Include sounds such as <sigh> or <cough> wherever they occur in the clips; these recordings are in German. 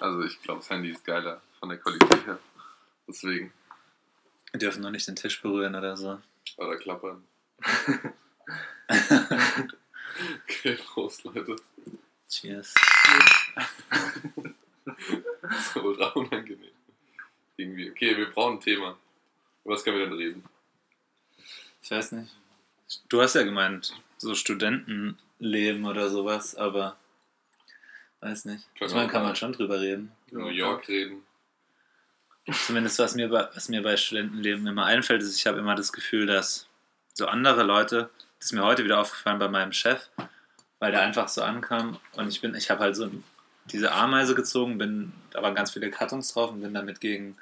Also ich glaube, das Handy ist geiler von der Qualität her. Deswegen. Wir dürfen noch nicht den Tisch berühren oder so. Oder klappern. <laughs> okay, Prost, Leute. Cheers. <laughs> so ultra unangenehm. Irgendwie. Okay, wir brauchen ein Thema. Über was können wir denn reden? Ich weiß nicht. Du hast ja gemeint, so Studentenleben oder sowas, aber weiß nicht. Können ich meine, kann man schon drüber reden. New York reden. Zumindest was mir, bei, was mir bei Studentenleben immer einfällt, ist, ich habe immer das Gefühl, dass so andere Leute, das ist mir heute wieder aufgefallen bei meinem Chef, weil der einfach so ankam und ich bin, ich habe halt so diese Ameise gezogen, bin, da waren ganz viele Kartons drauf und bin damit gegen,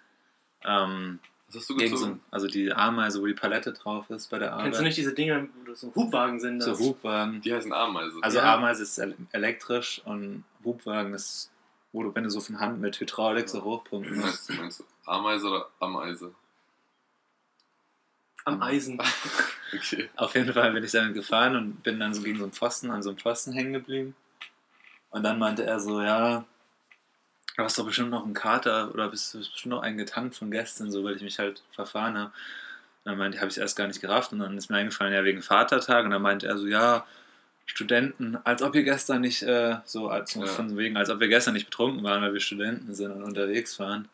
ähm, Was hast du gegen so, gezogen? also die Ameise, wo die Palette drauf ist bei der Arbeit. Kennst du nicht diese Dinger, wo das so Hubwagen sind? So Das? Hubwagen. Die heißen Ameise. Also Ja. Ameise ist el- elektrisch und Hubwagen ist, wo du, wenn du so von Hand mit Hydraulik so hochpumpen musst. meinst, du, meinst du Ameise oder Ameise? Am Eisen. <laughs> Okay. Auf jeden Fall bin ich damit gefahren und bin dann so gegen so einen Pfosten, an so einem Pfosten hängen geblieben. Und dann meinte er so, ja, du hast doch bestimmt noch einen Kater oder bist du bestimmt noch einen getankt von gestern, so weil ich mich halt verfahren habe. Und dann meinte, habe ich erst gar nicht gerafft und dann ist mir eingefallen, ja, wegen Vatertag. Und dann meinte er so, ja, Studenten, als ob ihr gestern nicht, äh, so als, Ja. von wegen, als ob wir gestern nicht betrunken waren, weil wir Studenten sind und unterwegs waren.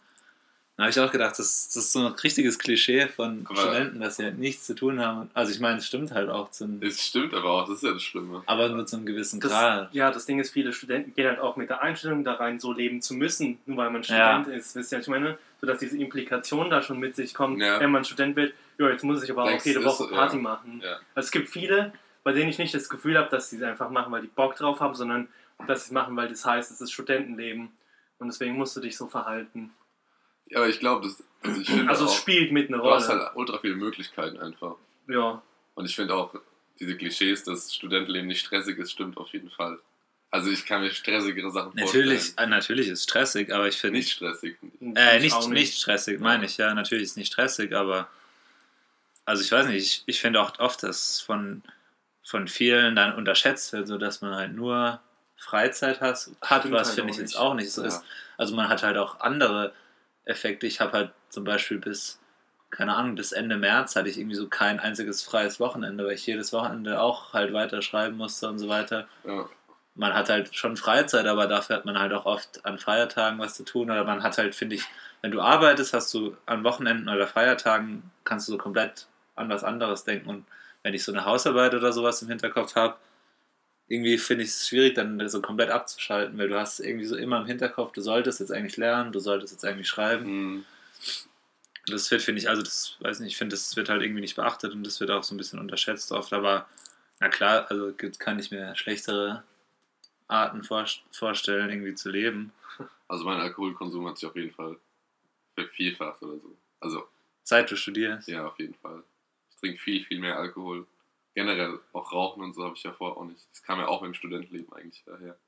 Dann habe ich auch gedacht, das, das ist so ein richtiges Klischee von Aber- Studenten, dass sie halt nichts zu tun haben. Also ich meine, es stimmt halt auch, zum, Es stimmt aber auch, das ist ja das Schlimme. aber nur zu einem gewissen Das, Grad. ja, das Ding ist, viele Studenten gehen halt auch mit der Einstellung da rein, so leben zu müssen, nur weil man Ja. Student ist. Wisst ihr, was ich meine? So dass diese Implikation da schon mit sich kommt, Ja. wenn man Student wird, ja, jetzt muss ich aber auch Denkst jede du, Woche ist- Party ja. machen. Ja. Also es gibt viele, bei denen ich nicht das Gefühl habe, dass sie es einfach machen, weil die Bock drauf haben, sondern dass sie es machen, weil das heißt, es ist Studentenleben. Und deswegen musst du dich so verhalten. Ja, aber ich glaube, das. Also, ich Also es auch, spielt mit eine du hast Rolle. halt ultra viele Möglichkeiten einfach. Ja. Und ich finde auch, diese Klischees, dass Studentenleben nicht stressig ist, stimmt auf jeden Fall. Also ich kann mir stressigere Sachen Natürlich, vorstellen. äh, natürlich ist es stressig, aber ich finde Nicht stressig. Äh, Ich nicht, auch nicht stressig, meine ich, ja. Natürlich ist nicht stressig, aber. Also, ich weiß nicht, ich, ich finde auch oft, dass von, von vielen dann unterschätzt wird, so dass man halt nur Freizeit has, hat, Stimmt was halt finde ich jetzt nicht. auch nicht so Ja. ist. Also, man hat halt auch andere Effekte. Ich habe halt zum Beispiel bis, keine Ahnung, bis Ende März hatte ich irgendwie so kein einziges freies Wochenende, weil ich jedes Wochenende auch halt weiter schreiben musste und so weiter Ja. man hat halt schon Freizeit, aber dafür hat man halt auch oft an Feiertagen was zu tun. Oder man hat halt, finde ich, wenn du arbeitest, hast du an Wochenenden oder Feiertagen, kannst du so komplett an was anderes denken. Und wenn ich so eine Hausarbeit oder sowas im Hinterkopf habe, irgendwie finde ich es schwierig, dann so komplett abzuschalten, weil du hast irgendwie so immer im Hinterkopf, du solltest jetzt eigentlich lernen, du solltest jetzt eigentlich schreiben. Hm. Und das wird, finde ich, also das weiß nicht, ich finde, das wird halt irgendwie nicht beachtet und das wird auch so ein bisschen unterschätzt oft, aber na klar, also kann ich mir schlechtere Arten vor, vorstellen, irgendwie zu leben. Also mein Alkoholkonsum hat sich auf jeden Fall vervierfacht oder so. Also Seit du studierst. ja, auf jeden Fall. Ich trinke viel, viel mehr Alkohol. Generell auch Rauchen und so habe ich ja vorher auch nicht. Das kam ja auch im Studentenleben eigentlich daher.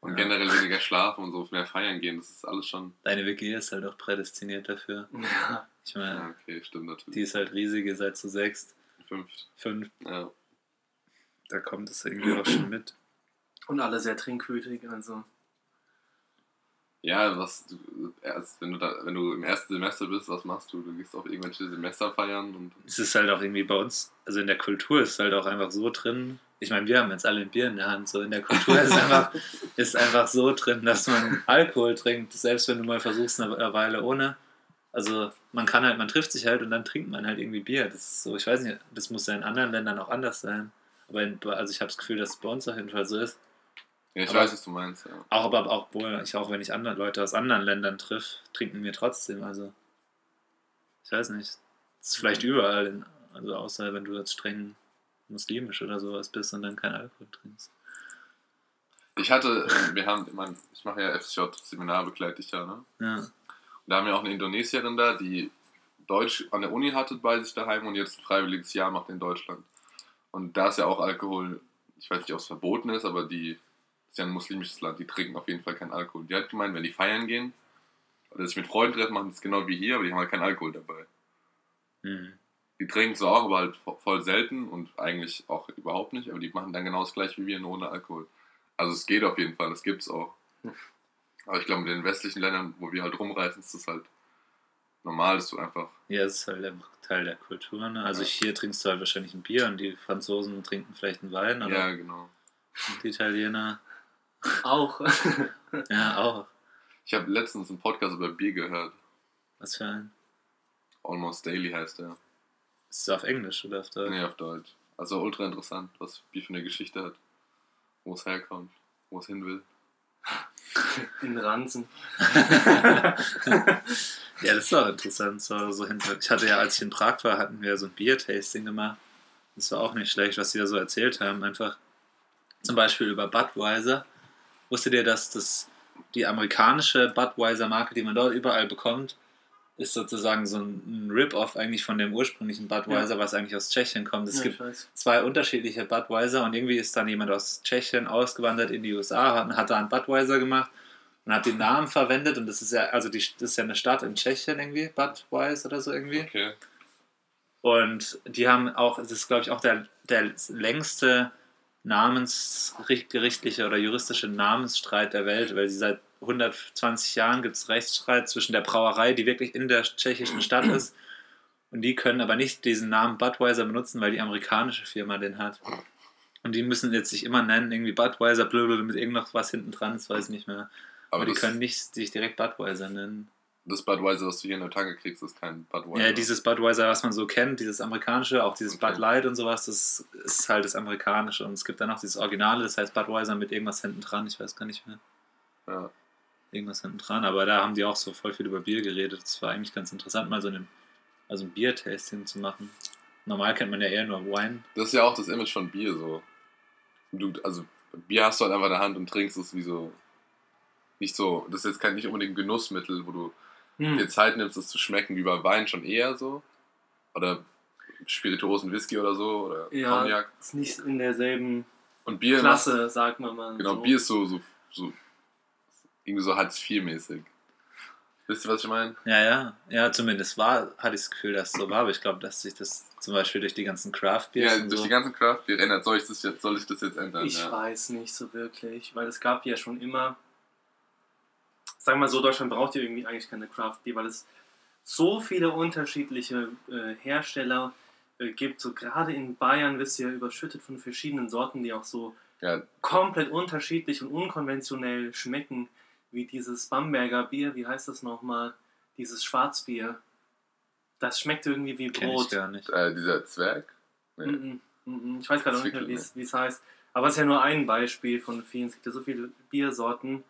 Und Ja. generell weniger schlafen und so mehr feiern gehen, das ist alles schon. Deine WG ist halt auch prädestiniert dafür. <laughs> Ja. Ich meine, Ja, okay, stimmt natürlich. die ist halt riesig, ihr seid zu sechst, Fünf. fünf, Ja. da kommt es irgendwie auch schon mit. Und alle sehr trinkwütig, also. Ja, was du erst, wenn du da, wenn du im ersten Semester bist, was machst du? Du gehst auf irgendwelche Semester feiern und Es ist halt auch irgendwie bei uns, also in der Kultur ist halt auch einfach so drin. Ich meine, wir haben jetzt alle ein Bier in der Hand. So in der Kultur ist <laughs> einfach, ist einfach so drin, dass man Alkohol trinkt, selbst wenn du mal versuchst eine Weile ohne. Also man kann halt, man trifft sich halt und dann trinkt man halt irgendwie Bier. Das ist so, ich weiß nicht, das muss ja in anderen Ländern auch anders sein. Aber in, also ich habe das Gefühl, dass es bei uns auf jeden Fall so ist. Ja, ich Aber- weiß, was du meinst, ja. Auch aber auch wohl, ich auch wenn ich andere Leute aus anderen Ländern triff, trinken wir trotzdem. Also ich weiß nicht. Das ist vielleicht überall, in, also außer wenn du jetzt streng muslimisch oder sowas bist und dann kein Alkohol trinkst. Ich hatte, äh, wir haben, man, ich mache ja FSJ, Seminar begleite ich ja, ne? Ja. Und da haben wir auch eine Indonesierin da, die Deutsch an der Uni hatte bei sich daheim und jetzt ein freiwilliges Jahr macht in Deutschland. Und da ist ja auch Alkohol, ich weiß nicht, ob es verboten ist, aber die ist ja ein muslimisches Land, die trinken auf jeden Fall keinen Alkohol. Die hat gemeint, wenn die feiern gehen oder sich mit Freunden treffen, machen das genau wie hier, aber die haben halt keinen Alkohol dabei. Hm. Die trinken zwar auch, aber halt vo- voll selten und eigentlich auch überhaupt nicht, aber die machen dann genau das gleiche wie wir, nur ohne Alkohol. Also es geht auf jeden Fall, das gibt's auch. Aber ich glaube, in den westlichen Ländern, wo wir halt rumreisen, ist das halt normal, dass du einfach. Ja, das ist halt der Teil der Kultur. Ne? Also Ja. hier trinkst du halt wahrscheinlich ein Bier und die Franzosen trinken vielleicht einen Wein oder Ja, genau. die Italiener. Auch. Ja, auch. Ich habe letztens einen Podcast über Bier gehört. Was für ein? Almost Daily heißt der. Ist es auf Englisch oder auf Deutsch? Nee, auf Deutsch. Also ultra interessant, was Bier für eine Geschichte hat. Wo es herkommt, wo es hin will. In Ranzen. <laughs> Ja, das war interessant. So, so hinter ich hatte ja, als ich in Prag war, hatten wir so ein Bier-Tasting gemacht. Das war auch nicht schlecht, was sie da so erzählt haben. Einfach zum Beispiel über Budweiser. Wusstet ihr, dass das die amerikanische Budweiser-Marke, die man dort überall bekommt, ist sozusagen so ein, Rip-Off eigentlich von dem ursprünglichen Budweiser, was eigentlich aus Tschechien kommt. Es Ja, gibt zwei unterschiedliche Budweiser und irgendwie ist dann jemand aus Tschechien ausgewandert in die USA, hat, hat da einen Budweiser gemacht und hat den Namen verwendet und das ist ja, also die, das ist ja eine Stadt in Tschechien irgendwie, Budweiser oder so irgendwie. Okay. Und die haben auch, es ist glaube ich auch der, der längste namensgerichtliche oder juristische Namensstreit der Welt, weil sie seit 120 Jahren gibt es Rechtsstreit zwischen der Brauerei, die wirklich in der tschechischen Stadt ist, und die können aber nicht diesen Namen Budweiser benutzen, weil die amerikanische Firma den hat. Und die müssen jetzt sich immer nennen, irgendwie Budweiser, blablabla, mit irgendwas hinten dran, das weiß ich nicht mehr. Aber, Aber, die können nicht sich direkt Budweiser nennen. Das Budweiser, was du hier in der Tanke kriegst, ist kein Budweiser. Ja, dieses Budweiser, was man so kennt, dieses amerikanische, auch dieses Okay. Bud Light und sowas, das ist halt das amerikanische. Und es gibt dann noch dieses Originale, das heißt Budweiser mit irgendwas hinten dran, ich weiß gar nicht mehr. Ja. Irgendwas hinten dran, aber da haben die auch so voll viel über Bier geredet. Das war eigentlich ganz interessant, mal so ein, also ein Bier-Tasting zu machen. Normal kennt man ja eher nur Wein. Das ist ja auch das Image von Bier so. Du, also Bier hast du halt einfach in der Hand und trinkst es wie so. Nicht so, das ist jetzt kein nicht unbedingt ein Genussmittel, wo du Hm. dir Zeit nimmst, es zu schmecken, wie bei Wein schon eher so. Oder Spirituosen Whisky oder so, oder Ja, Cognac. ist nicht in derselben Und Bier Klasse, sagt man mal. Genau, so. Bier ist so, so, so irgendwie so Hartz IV-mäßig. Wisst ihr, was ich meine? Ja, ja, ja, zumindest war, hatte ich das Gefühl, dass es so war, aber ich glaube, dass sich das zum Beispiel durch die ganzen craft Ja, Beers und durch so, die ganzen Craft Beer ändert. Soll ich das jetzt, soll ich das jetzt ändern? Ich ja. weiß nicht so wirklich, weil es gab ja schon immer, sagen wir mal so, Deutschland braucht ja irgendwie eigentlich keine Craft Beer, weil es so viele unterschiedliche äh, Hersteller äh, gibt. So gerade in Bayern wirst du ja überschüttet von verschiedenen Sorten, die auch so ja, komplett unterschiedlich und unkonventionell schmecken, wie dieses Bamberger Bier, wie heißt das nochmal? Dieses Schwarzbier. Das schmeckt irgendwie wie kenn ich Brot. gar nicht. äh, dieser Zwerg. Nee. Mm, mm, mm, Ich weiß gerade nicht mehr, Zwickel, wie es- wie es heißt. Aber es ist ja nur ein Beispiel von vielen. Es gibt ja so viele Biersorten.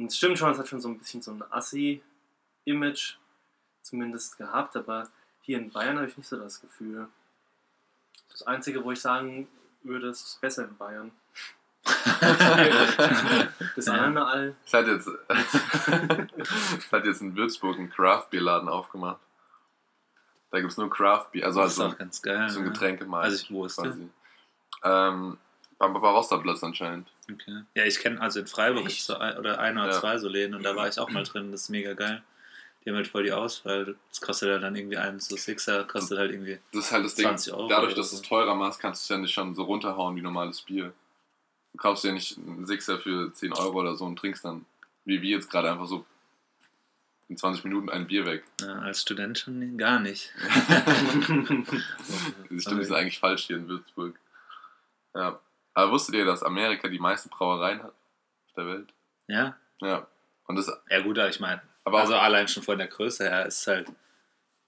Und es stimmt schon, es hat schon so ein bisschen so ein Assi-Image zumindest gehabt. Aber hier in Bayern habe ich nicht so das Gefühl. Das Einzige, wo ich sagen würde, es ist besser in Bayern. <laughs> Das Ja. andere all. Es hat jetzt, <laughs> jetzt in Würzburg einen Craft Beer Laden aufgemacht. Da gibt es nur Craft Beer, also das ist halt auch so, ganz geil. so ein? Getränkemarkt. Also ich- wo ist der? quasi. Ähm, beim Barbarossa-Platz anscheinend. Okay. Ja, ich kenne, also in Freiburg gibt es so ein, oder ein oder Ja. zwei so Läden und da war ich auch mal drin, das ist mega geil. Die haben halt voll die Auswahl. Das kostet ja dann irgendwie ein so Sixer, kostet halt irgendwie. Das ist halt das Ding. 20 Euro Dadurch, dass du so. es teurer machst, kannst du es ja nicht schon so runterhauen wie normales Bier. Du kaufst ja nicht einen Sixer für 10 Euro oder so und trinkst dann, wie wir jetzt gerade, einfach so in 20 Minuten ein Bier weg. Ja, als Student schon gar nicht. <laughs> Die <laughs> Stimme ist eigentlich falsch hier in Würzburg. Ja. Aber wusstet ihr, dass Amerika die meisten Brauereien hat auf der Welt? Ja? Ja. Und das, Ja gut, aber ich meine, aber also allein schon von der Größe her ist halt,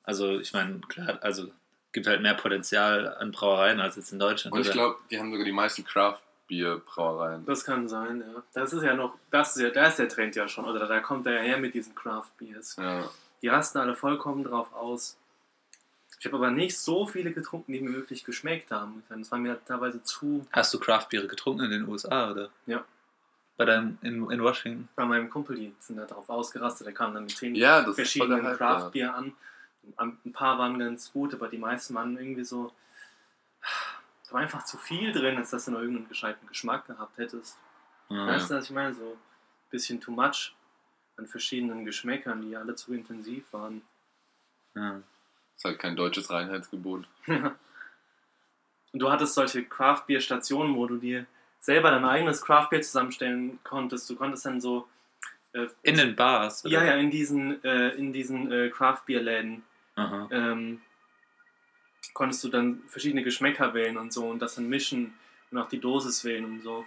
also ich meine, klar, also gibt halt mehr Potenzial an Brauereien als jetzt in Deutschland. und ich glaube, die haben sogar die meisten Craft-Bier-Brauereien. Das kann sein, ja. Das ist ja noch, das ist ja, da ist der Trend ja schon, oder da kommt er ja her mit diesen Craft Beers. Ja. Die rasten alle vollkommen drauf aus. Ich habe aber nicht so viele getrunken, die mir wirklich geschmeckt haben. Das war mir teilweise zu. Hast du Craftbiere getrunken in den USA, oder? Ja. Bei deinem, in, in Washington? Bei meinem Kumpel, die sind da drauf ausgerastet. Der kam dann mit zehn ja, verschiedenen der Hype, Craft ja. Beer an. Ein paar waren ganz gut, aber die meisten waren irgendwie so. Da war einfach zu viel drin, als dass du noch irgendeinen gescheiten Geschmack gehabt hättest. Ja. Weißt du, was ich meine? So ein bisschen too much an verschiedenen Geschmäckern, die alle zu intensiv waren. Ja. Ist halt kein deutsches Reinheitsgebot. Und <laughs> du hattest solche Craft Beer Stationen, wo du dir selber dein eigenes Craft Beer zusammenstellen konntest. Du konntest dann so äh, In den Bars? oder? ja, ja, in diesen, äh, in diesen äh, Craft-Bier-Läden ähm, konntest du dann verschiedene Geschmäcker wählen und so und das dann mischen und auch die Dosis wählen und so.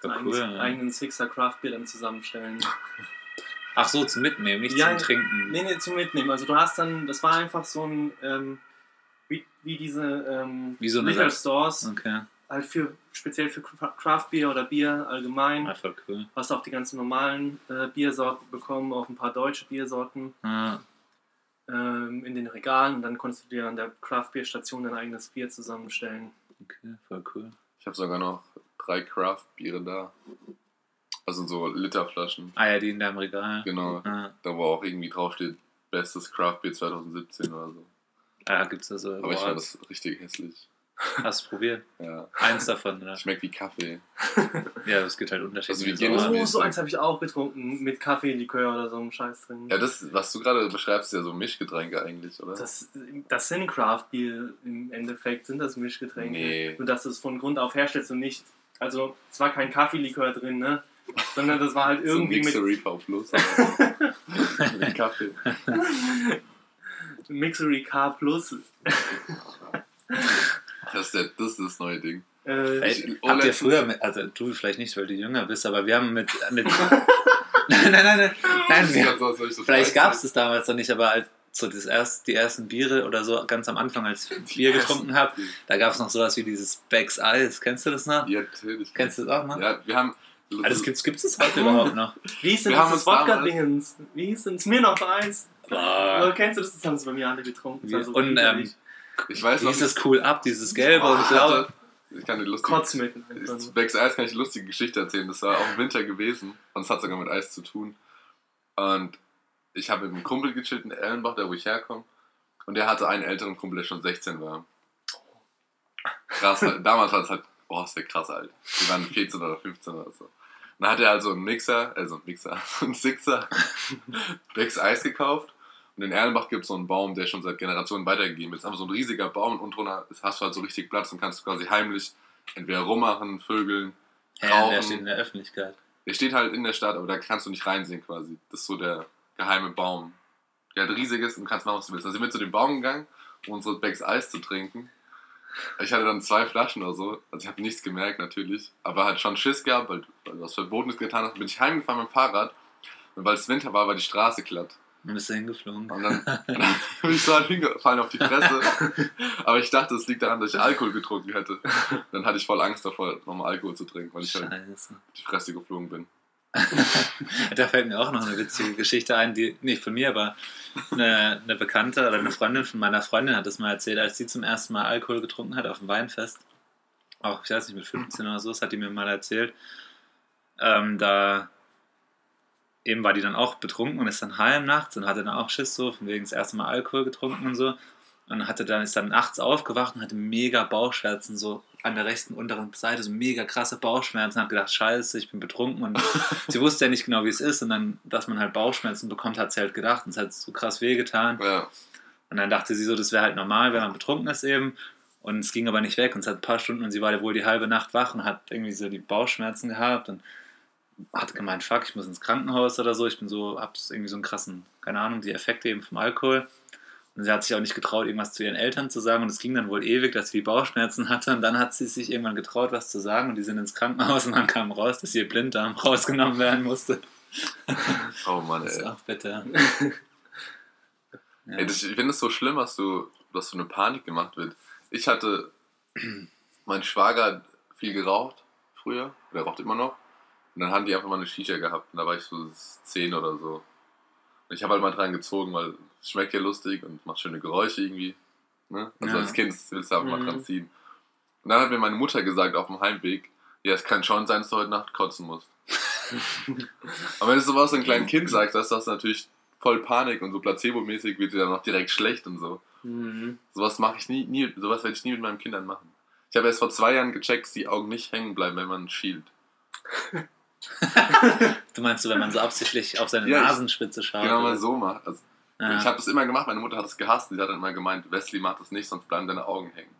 Voll Einen cool, eigenen, ja. eigenen Sixer Craft-Bier dann zusammenstellen. <laughs> Ach so, zum Mitnehmen, nicht Ja, zum Trinken. Nee, nee, zum Mitnehmen. Also du hast dann, das war einfach so ein, ähm, wie, wie diese ähm, Wie so Liquor Stores, Okay, halt für, speziell für Cra- Craft Beer oder Bier allgemein. ah, voll cool. Hast auch die ganzen normalen äh, Biersorten bekommen, auch ein paar deutsche Biersorten Ah, ähm, in den Regalen und dann konntest du dir an der Craft Beer Station dein eigenes Bier zusammenstellen. okay, voll cool. Ich habe sogar noch drei Craft-Biere da. Also so Literflaschen. Ah ja, die in deinem Regal. Genau. Ah, Da wo auch irgendwie draufsteht, bestes Craft-Bier 2017 oder so. ah gibt's da so Aber ich fand Awards? das richtig hässlich. Hast du probiert? Ja. Eins davon, oder? Schmeckt wie Kaffee. <laughs> Ja, es gibt halt Unterschiede. Also das- Oh, so eins habe ich auch getrunken mit Kaffee, Likör oder so einem Scheiß drin. Ja, das, was du gerade beschreibst, ist ja so Mischgetränke eigentlich, oder? Das, das sind Craft Beer im Endeffekt, sind das Mischgetränke. Nee. Nur dass du es von Grund auf herstellst und nicht, also es war kein Kaffeelikör drin, ne? Sondern das war halt irgendwie so mit Mixery V Plus. aber <laughs> mit Kaffee. Mixery K Plus. Das ist, der, das ist das neue Ding. Äh, Ich- habt ihr früher, mit, also du vielleicht nicht, weil du jünger bist, aber wir haben mit. mit <laughs> nein, nein, nein, nein, nein wir, so, vielleicht 13 gab es das damals noch nicht, aber als so das erst, die ersten Biere oder so ganz am Anfang, als ich Bier getrunken habe, da gab es noch sowas wie dieses Becks Eis. Kennst du das noch? Ja, natürlich. Kennst du das auch noch? Ja, wir haben. Gibt's, gibt's das heute überhaupt noch? wie hieß denn wir haben das uns Wodka-Dingens? Wie hieß denn Smirnoff Eis? Boah. Kennst du das? Das haben sie bei mir alle getrunken. Das so Und, ähm. Ich weiß Wie noch. hieß das cool ab, dieses gelbe Oh, und ich blaue? Ich kann dir lustige, nur. Becks Eis kann ich eine lustige Geschichte erzählen. Das war auch im Winter gewesen und es hat sogar mit Eis zu tun. Und ich habe mit einem Kumpel gechillt in Erlenbach, da wo ich herkomme. Und der hatte einen älteren Kumpel, der schon 16 war. Krass, damals war es halt, boah, ist der krass alt. Die waren 14 oder 15 oder so. Dann hat er also einen Mixer, also einen Mixer, <laughs> einen Sixer, <laughs> Becks Eis gekauft. Und in Erlenbach gibt es so einen Baum, der schon seit Generationen weitergegeben ist. Aber so ein riesiger Baum und drunter hast du halt so richtig Platz und kannst quasi heimlich entweder rummachen, vögeln. Ja, der rauchen. steht in der Öffentlichkeit. Der steht halt in der Stadt, aber da kannst du nicht reinsehen quasi. Das ist so der geheime Baum. Der halt riesig ist und kannst machen, was du willst. Dann sind wir zu dem Baum gegangen, um unsere Becks Eis zu trinken. Ich hatte dann zwei Flaschen oder so. Also ich habe nichts gemerkt natürlich. Aber halt schon Schiss gehabt, weil, weil du was Verbotenes getan hast. Bin ich heimgefahren mit dem Fahrrad. Und weil es Winter war, war die Straße glatt. Dann bist du hingeflogen. Und dann, <laughs> dann bin ich so halt hingefallen auf die Fresse. <laughs> Aber ich dachte, es liegt daran, dass ich Alkohol getrunken hätte. Dann hatte ich voll Angst davor, nochmal Alkohol zu trinken, weil ich halt Scheiße. auf die Fresse geflogen bin. Da fällt mir auch noch eine witzige Geschichte ein, die nicht von mir, aber eine, eine Bekannte oder eine Freundin von meiner Freundin hat es mal erzählt, als sie zum ersten Mal Alkohol getrunken hat auf dem Weinfest. Auch, ich weiß nicht, mit 15 oder so, das hat die mir mal erzählt. Ähm, da eben war die dann auch betrunken und ist dann heim nachts und hatte dann auch Schiss so, von wegen das erste Mal Alkohol getrunken und so. Und hatte dann, ist dann nachts aufgewacht und hatte mega Bauchschmerzen, so an der rechten unteren Seite, so mega krasse Bauchschmerzen. Hat gedacht, scheiße, ich bin betrunken und <laughs> sie wusste ja nicht genau, wie es ist. Und dann, dass man halt Bauchschmerzen bekommt, hat sie halt gedacht. Und es hat so krass wehgetan. Ja, Und dann dachte sie so, das wäre halt normal, wenn man betrunken ist eben. Und es ging aber nicht weg. Und es hat ein paar Stunden und sie war ja wohl die halbe Nacht wach und hat irgendwie so die Bauchschmerzen gehabt und hat gemeint, fuck, ich muss ins Krankenhaus oder so. Ich bin so, hab irgendwie so einen krassen, keine Ahnung, die Effekte eben vom Alkohol. Und sie hat sich auch nicht getraut, irgendwas zu ihren Eltern zu sagen. Und es ging dann wohl ewig, dass sie Bauchschmerzen hatte. Und dann hat sie sich irgendwann getraut, was zu sagen. Und die sind ins Krankenhaus und dann kam raus, dass ihr Blinddarm <laughs> rausgenommen werden musste. oh Mann, Das ist ey. auch bitter. <laughs> Ja. ey das, ich finde es so schlimm, dass du, dass so eine Panik gemacht wird. Ich hatte, <clears throat> mein Schwager hat viel geraucht früher, der raucht immer noch. Und dann haben die einfach mal eine Shisha gehabt und da war ich so 10 oder so. Ich habe halt mal dran gezogen, weil es schmeckt ja lustig und macht schöne Geräusche irgendwie. Ne? Also Ja. als Kind willst du einfach mal Mhm. dran ziehen. Und dann hat mir meine Mutter gesagt auf dem Heimweg, ja, es kann schon sein, dass du heute Nacht kotzen musst. <laughs> Aber wenn du sowas einem kleinen Kind sagst, das ist das natürlich voll Panik und so placebo-mäßig wird sie dann noch direkt schlecht und so. Mhm. Sowas mache ich nie, nie, sowas werde ich nie mit meinen Kindern machen. Ich habe erst vor zwei Jahren gecheckt, dass die Augen nicht hängen bleiben, wenn man schielt. <laughs> <laughs> Du meinst, so, wenn man so absichtlich auf seine Ja, Nasenspitze schaut? Genau mal oder? so macht. Also, Ja. Ich habe das immer gemacht, meine Mutter hat es gehasst. Sie hat dann immer gemeint, Wesley macht das nicht, sonst bleiben deine Augen hängen.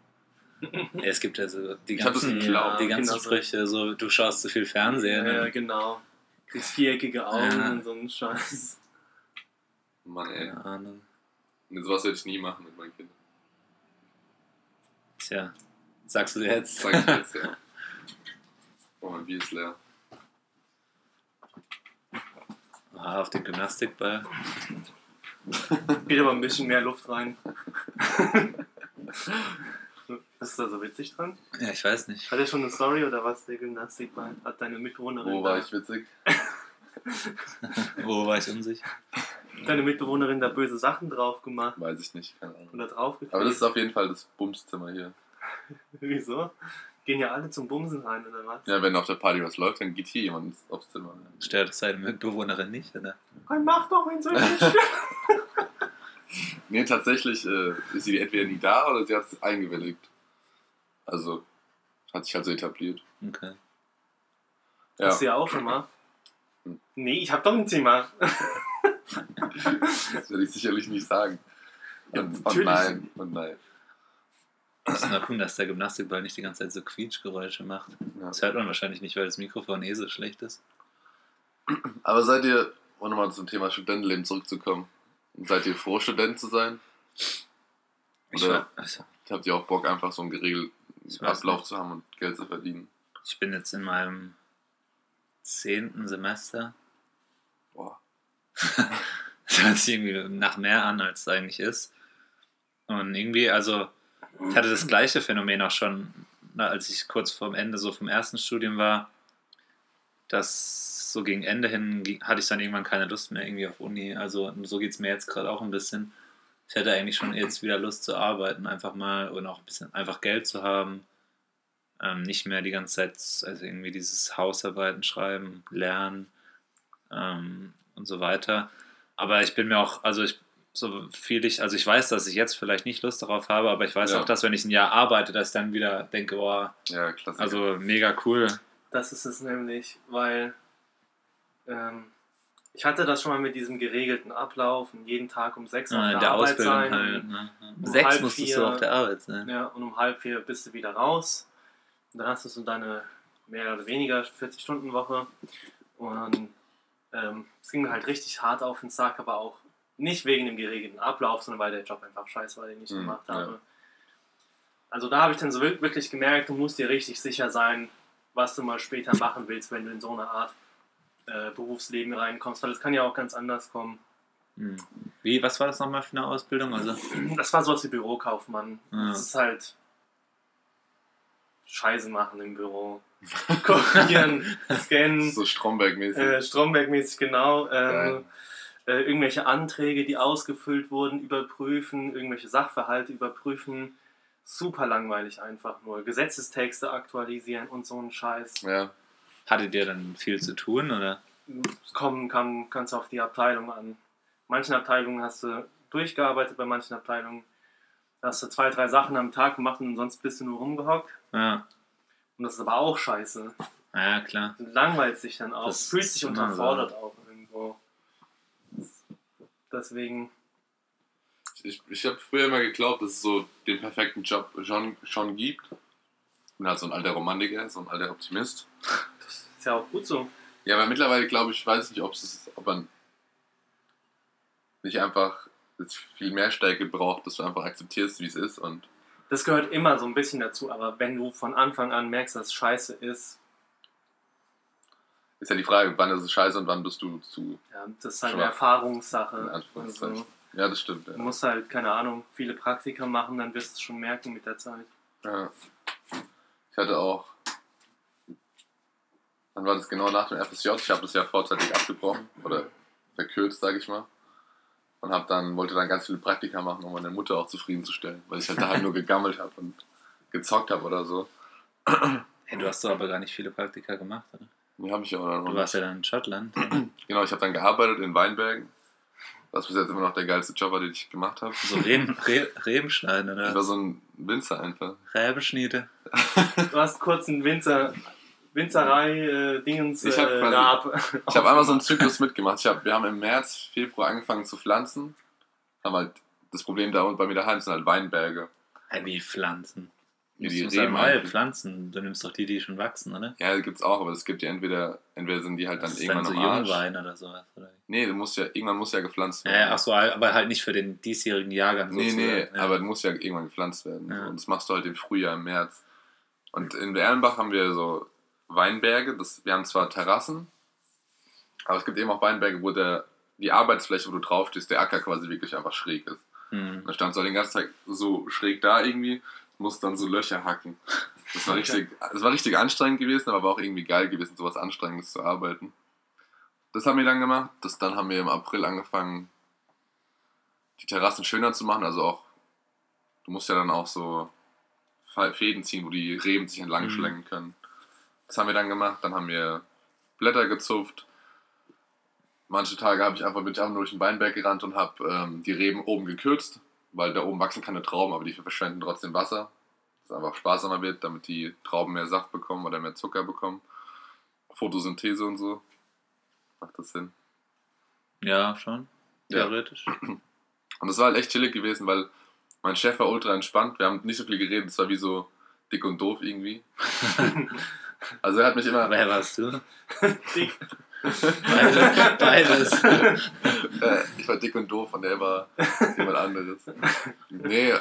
Ja, es gibt ja so die ganzen, geglaubt. die ganzen Genau so. Sprüche, so du schaust zu viel Fernsehen. Ja, und genau. Kriegst viereckige Augen Ja. und so einen Scheiß. Mann, ey. Keine Ahnung. Nee, sowas würde ich nie machen mit meinen Kindern. Tja, sagst du jetzt? Sag ich jetzt, <laughs> ja. Oh, mein Bier ist leer. Ah, auf den Gymnastikball. Geht aber ein bisschen mehr Luft rein. Was ist da so witzig dran? Ja, ich weiß nicht. Hat er schon eine Story oder was? Der Gymnastikball hat deine Mitbewohnerin. Wo war da, ich witzig? <laughs> Wo war ich unsicher? Deine Mitbewohnerin da böse Sachen drauf gemacht Weiß ich nicht, keine Ahnung. oder drauf Aber das ist auf jeden Fall das Bumszimmer hier. <laughs> Wieso? Gehen ja alle zum Bumsen rein oder was? Ja, wenn auf der Party was läuft, dann geht hier jemand ins- aufs Zimmer. Stört das seine Mitbewohnerin nicht, oder? Hey, mach doch, wenn so nicht. <laughs> Nee, tatsächlich äh, ist sie entweder nie da oder sie hat es eingewilligt. Also, hat sich halt so etabliert. Okay. Ja, Hast du ja auch schon mal? Hm. Nee, ich hab doch ein Zimmer. <laughs> das werde ich sicherlich nicht sagen. Ja, Und, und natürlich. nein, und nein. Das ist nur cool, dass der Gymnastikball nicht die ganze Zeit so Quietschgeräusche macht. Ja. Das hört man wahrscheinlich nicht, weil das Mikrofon eh so schlecht ist. Aber seid ihr, um nochmal zum Thema Studentenleben zurückzukommen, seid ihr froh, Student zu sein? Ich, Oder war, also, habt ihr auch Bock, einfach so einen geregelten Ich Ablauf nicht. zu haben und Geld zu verdienen? ich bin jetzt in meinem zehnten Semester. Boah. <laughs> Das hört sich irgendwie nach mehr an, als es eigentlich ist. Und irgendwie, also, ich hatte das gleiche Phänomen auch schon, na, als ich kurz vorm Ende so vom ersten Studium war, dass so gegen Ende hin hatte ich dann irgendwann keine Lust mehr irgendwie auf Uni. Also, so geht es mir jetzt gerade auch ein bisschen. Ich hätte eigentlich schon jetzt wieder Lust zu arbeiten, einfach mal und auch ein bisschen einfach Geld zu haben. Ähm, nicht mehr die ganze Zeit, also irgendwie dieses Hausarbeiten schreiben, lernen ähm, und so weiter. Aber ich bin mir auch, also ich, so viel ich, also ich weiß, dass ich jetzt vielleicht nicht Lust darauf habe, aber ich weiß Ja. auch, dass wenn ich ein Jahr arbeite, dass ich dann wieder denke, boah, Ja, also mega cool. Das ist es nämlich, weil ähm, ich hatte das schon mal mit diesem geregelten Ablauf und jeden Tag um sechs auf Ah, der, in der Arbeit Ausbildung sein. halt. Ne? Um sechs halb musstest vier- du auf der Arbeit sein. Ja, und um halb vier bist du wieder raus. Und dann hast du so deine mehr oder weniger 40-Stunden-Woche. Und ähm, es ging mir halt richtig hart auf den Sack, aber auch nicht wegen dem geregelten Ablauf, sondern weil der Job einfach scheiße war, den ich Mhm, gemacht ja. habe. Also da habe ich dann so wir- wirklich gemerkt, du musst dir richtig sicher sein, was du mal später machen willst, wenn du in so eine Art äh, Berufsleben reinkommst, weil es kann ja auch ganz anders kommen. Hm. Wie, was war das nochmal für eine Ausbildung? Also, Das war sowas wie Bürokaufmann. Ja. Das ist halt Scheiße machen im Büro. <laughs> Kopieren, <laughs> scannen, so Stromberg-mäßig. äh, Stromberg-mäßig genau. Ähm, äh, irgendwelche Anträge, die ausgefüllt wurden, überprüfen, irgendwelche Sachverhalte überprüfen. Super langweilig einfach nur. Gesetzestexte aktualisieren und so ein Scheiß. ja, hattet ihr dann viel zu tun oder? Es kommen kann, kannst du auf die Abteilung an. Manchen Abteilungen hast du durchgearbeitet, bei manchen Abteilungen hast du zwei, drei Sachen am Tag gemacht und sonst bist du nur rumgehockt. Ja, Und das ist aber auch scheiße. ja klar. Du langweilst dich dann auch. Das fühlst dich unterfordert auch irgendwo. Deswegen, ich, ich habe früher immer geglaubt, dass es so den perfekten Job schon, schon gibt. Ich bin halt so ein alter Romantiker, so ein alter Optimist. das ist ja auch gut so. Ja, aber mittlerweile glaube ich, weiß nicht, ob es, ob man nicht einfach jetzt viel mehr Stärke braucht, dass du einfach akzeptierst, wie es ist und Das gehört immer so ein bisschen dazu, aber wenn du von Anfang an merkst, dass es scheiße ist, ist ja die Frage, wann ist es scheiße und wann bist du zu, ja, das ist halt eine. Erfahrungssache. in Anführungszeichen. Also, Ja, das stimmt. du Ja. musst halt, keine Ahnung, viele Praktika machen, dann wirst du es schon merken mit der Zeit. Ja. Ich hatte auch, dann war das genau nach dem FSJ, ich habe das ja vorzeitig abgebrochen oder verkürzt, sage ich mal. Und hab dann, wollte dann ganz viele Praktika machen, um meine Mutter auch zufriedenzustellen, weil ich halt daheim nur gegammelt habe und gezockt habe oder so. Hey, du hast doch aber gar nicht viele Praktika gemacht, oder? Die habe ich ja auch noch Du warst ja dann in Schottland. <clears throat> Genau, ich habe dann gearbeitet in Weinbergen. Was bis jetzt immer noch der geilste Job war, den ich gemacht habe. So Reben, Re, Rebenschneiden Ich war oder so ein Winzer einfach. Rebenschniede. Du hast kurz einen Winzer, Winzerei, äh, Dingens, Ich hab äh, Lab Ich habe einmal so einen <laughs> Zyklus mitgemacht. Ich hab, wir haben im März, Februar angefangen zu pflanzen. Haben halt das Problem da und bei mir daheim sind halt Weinberge. Wie Pflanzen. Du die Reben eigentlich. Pflanzen. Du nimmst doch die, die schon wachsen, oder? Ja, gibt's auch, aber es gibt ja entweder, entweder sind die halt dann Das ist irgendwann dann so am Arsch. Jungwein oder sowas. Oder? Nee, du musst ja, irgendwann muss ja gepflanzt werden. ja, ach so, aber halt nicht für den diesjährigen Jahrgang. Nee, nee, ja. aber du musst ja irgendwann gepflanzt werden. Ja. Und das machst du halt im Frühjahr, im März. Und in Erlenbach haben wir so Weinberge. Das, wir haben zwar Terrassen, aber es gibt eben auch Weinberge, wo der, die Arbeitsfläche, wo du draufstehst, der Acker quasi wirklich einfach schräg ist. Hm. Da stand so den ganzen Tag so schräg da irgendwie, muss dann so Löcher hacken. Das war richtig, das war richtig anstrengend gewesen, aber war auch irgendwie geil gewesen, sowas Anstrengendes zu arbeiten. Das haben wir dann gemacht. Das, dann haben wir im April angefangen, die Terrassen schöner zu machen. Also auch, du musst ja dann auch so Fäden ziehen, wo die Reben sich entlang Mhm. schlenken können. Das haben wir dann gemacht. Dann haben wir Blätter gezupft. Manche Tage habe ich einfach, ich einfach nur durch den Weinberg gerannt und habe ähm, die Reben oben gekürzt, weil da oben wachsen keine Trauben, aber die verschwenden trotzdem Wasser. Dass einfach sparsamer wird, damit die Trauben mehr Saft bekommen oder mehr Zucker bekommen. Photosynthese und so. Macht das Sinn. Ja, schon. Ja. Theoretisch. Und das war halt echt chillig gewesen, weil mein Chef war ultra entspannt. Wir haben nicht so viel geredet, es war wie so dick und doof irgendwie. <laughs> also er hat mich immer. Wer warst du? <laughs> Dick. Beides. Beides. äh, ich war dick und doof und er war jemand anderes. Nee,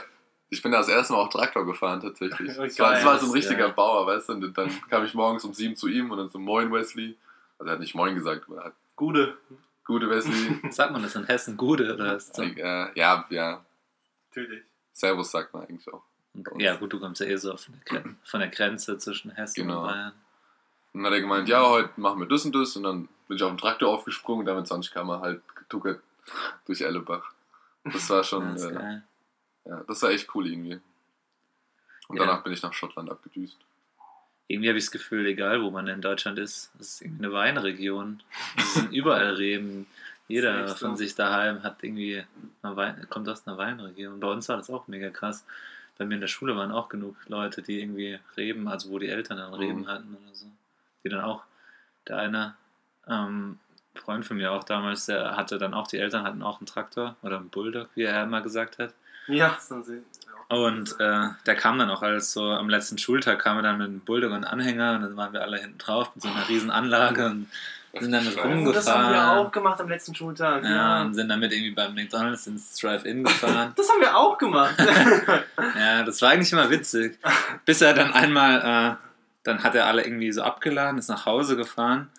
ich bin das erste Mal auch Traktor gefahren tatsächlich. Es war, war so ein richtiger ja. Bauer, weißt du? Und dann kam ich morgens um sieben zu ihm und dann so Moin Wesley. Also er hat nicht Moin gesagt, aber er hat Gute. Gute Wesley. Sagt man das in Hessen Gude oder ist äh, ja, ja. Natürlich. Servus sagt man eigentlich auch. Ja, gut, du kommst ja eh so von der, Gren von der Grenze zwischen Hessen Genau. und Bayern. Und dann hat er gemeint, ja, heute machen wir das und das. Und dann bin ich auf den Traktor aufgesprungen, damit 20 km halt getuckert durch Ellebach. Das war schon, ist äh, ja, das war echt cool irgendwie. Und Ja. danach bin ich nach Schottland abgedüst. Irgendwie habe ich das Gefühl, egal wo man in Deutschland ist, es ist irgendwie eine Weinregion. Es sind überall Reben. Jeder so. von sich daheim hat irgendwie eine Wein, kommt aus einer Weinregion. Bei uns war das auch mega krass. Bei mir in der Schule waren auch genug Leute, die irgendwie Reben, also wo die Eltern dann Reben Mhm. hatten oder so. Die dann auch, der eine ähm, Freund von mir auch damals, der hatte dann auch, die Eltern hatten auch einen Traktor oder einen Bulldog, wie er immer gesagt hat. Ja, so sind Und äh, der kam dann auch als so am letzten Schultag kam er dann mit einem Bulldog und Anhänger und dann waren wir alle hinten drauf mit so einer riesen Anlage und sind dann Scheiße. rum- Oh, das haben wir auch gemacht am letzten Schultag. ja, Ja. und sind damit irgendwie beim McDonalds ins Drive-In gefahren. <laughs> Das haben wir auch gemacht. <laughs> ja, das war eigentlich immer witzig. Bis er dann einmal, äh, dann hat er alle irgendwie so abgeladen, ist nach Hause gefahren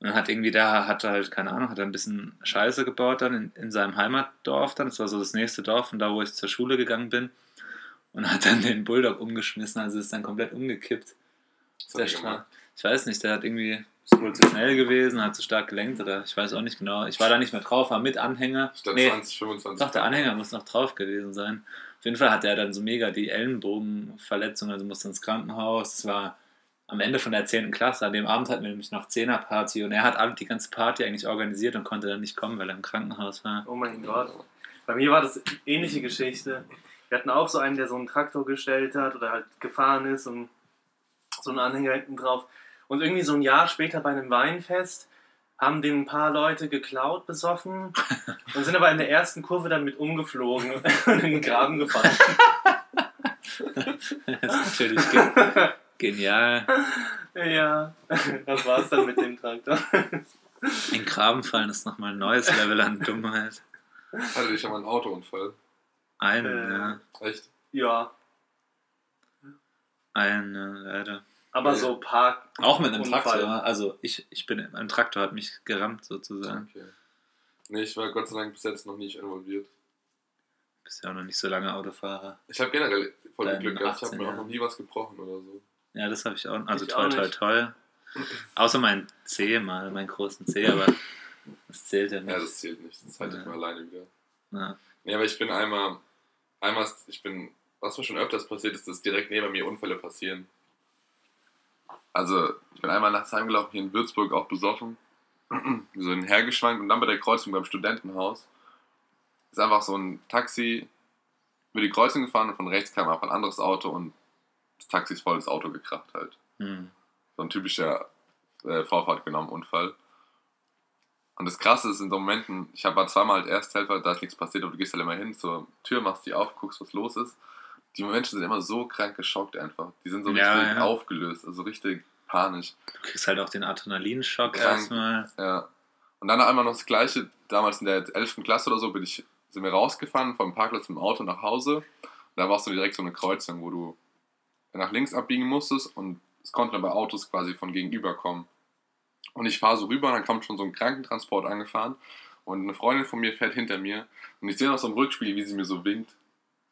und dann hat irgendwie da, hat er halt, keine Ahnung, hat er ein bisschen Scheiße gebaut dann in, in seinem Heimatdorf dann. Das war so das nächste Dorf von da, wo ich zur Schule gegangen bin. Und hat dann den Bulldog umgeschmissen, also ist dann komplett umgekippt. Der er Stra ich weiß nicht, der hat irgendwie ist wohl zu schnell gewesen, hat zu stark gelenkt oder ich weiß auch nicht genau. Ich war da nicht mehr drauf, war mit Anhänger. Statt Nee, 20, 25. doch, der Anhänger muss noch drauf gewesen sein. Auf jeden Fall hat er dann so mega die Ellenbogenverletzung, also musste ins Krankenhaus. Das war am Ende von der 10. Klasse. An dem Abend hatten wir nämlich noch 10er Party und er hat die ganze Party eigentlich organisiert und konnte dann nicht kommen, weil er im Krankenhaus war. oh mein Gott. Bei mir war das ähnliche Geschichte. Wir hatten auch so einen, der so einen Traktor gestellt hat oder halt gefahren ist und so einen Anhänger hinten drauf. Und irgendwie so ein Jahr später bei einem Weinfest haben den ein paar Leute geklaut, besoffen <laughs> und sind aber in der ersten Kurve dann mit umgeflogen und in den Graben gefallen. <laughs> Das ist natürlich <laughs> genial. ja, das war's dann mit dem Traktor. In den Graben fallen ist nochmal ein neues Level an Dummheit. Hatte ich schon mal einen Autounfall. Ein, Äh. ja. Echt? Ja, Ein, ja, leider. aber Nee. so Park. Auch mit einem Unfall. Traktor. Also ich, ich bin, ein Traktor hat mich gerammt sozusagen. Okay. Nee, ich war Gott sei Dank bis jetzt noch nicht involviert. Bist ja auch noch nicht so lange Autofahrer. Ich habe generell voll Glück gehabt. Ich habe 18 mir auch noch nie was gebrochen oder so. Ja, das habe ich auch. Also Ich toll, auch toll, toll. Außer mein C mal, meinen großen C, aber das zählt ja nicht. Ja, das zählt nicht. Das halte ich Ja. mal alleine wieder. Ja. Nee, aber ich bin einmal, einmal, ich bin, was mir schon öfters passiert ist, dass direkt neben mir Unfälle passieren. Also, ich bin einmal nachts heimgelaufen, hier in Würzburg, auch besoffen, <clears throat> so hinhergeschwankt und dann bei der Kreuzung beim Studentenhaus ist einfach so ein Taxi über die Kreuzung gefahren und von rechts kam einfach ein anderes Auto und das Taxi ist voll ins Auto gekracht halt. Hm. So ein typischer äh, Vorfahrt genommen Unfall. Und das Krasse ist in so Momenten, ich habe zweimal als Ersthelfer, da ist nichts passiert, aber du gehst halt immer hin zur Tür, machst die auf, guckst, was los ist. die Menschen sind immer so krank geschockt einfach. Die sind so Ja, richtig ja. aufgelöst, also richtig panisch. Du kriegst halt auch den Adrenalinschock erstmal. Ja. Und dann einmal noch das Gleiche, damals in der 11. Klasse oder so, bin ich, sind wir rausgefahren vom Parkplatz mit dem Auto nach Hause. Und da warst du direkt so eine Kreuzung, wo du nach links abbiegen musstest und es konnten aber Autos quasi von gegenüber kommen. Und ich fahre so rüber und dann kommt schon so ein Krankentransport angefahren und eine Freundin von mir fährt hinter mir und ich sehe noch so im Rückspiel, wie sie mir so winkt.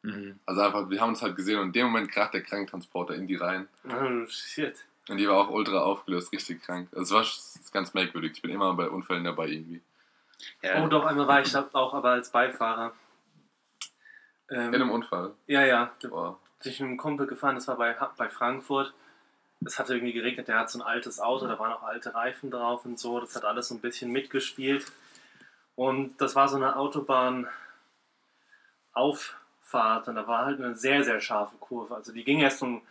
Mhm. Also einfach, wir haben uns halt gesehen und in dem Moment gerade der Krankentransporter in die rein. Oh, shit. Und die war auch ultra aufgelöst, richtig krank. Also es war ganz merkwürdig. Ich bin immer bei Unfällen dabei irgendwie. Ja. Oh, doch, einmal war ich da auch, aber als Beifahrer. Ähm, In einem Unfall. ja, ja. Boah. Mit einem Kumpel gefahren, das war bei, bei Frankfurt. Es hatte irgendwie geregnet, der hat so ein altes Auto, da waren auch alte Reifen drauf und so. Das hat alles so ein bisschen mitgespielt. Und das war so eine Autobahnauffahrt und da war halt eine sehr, sehr scharfe Kurve. Also die ging erst, so,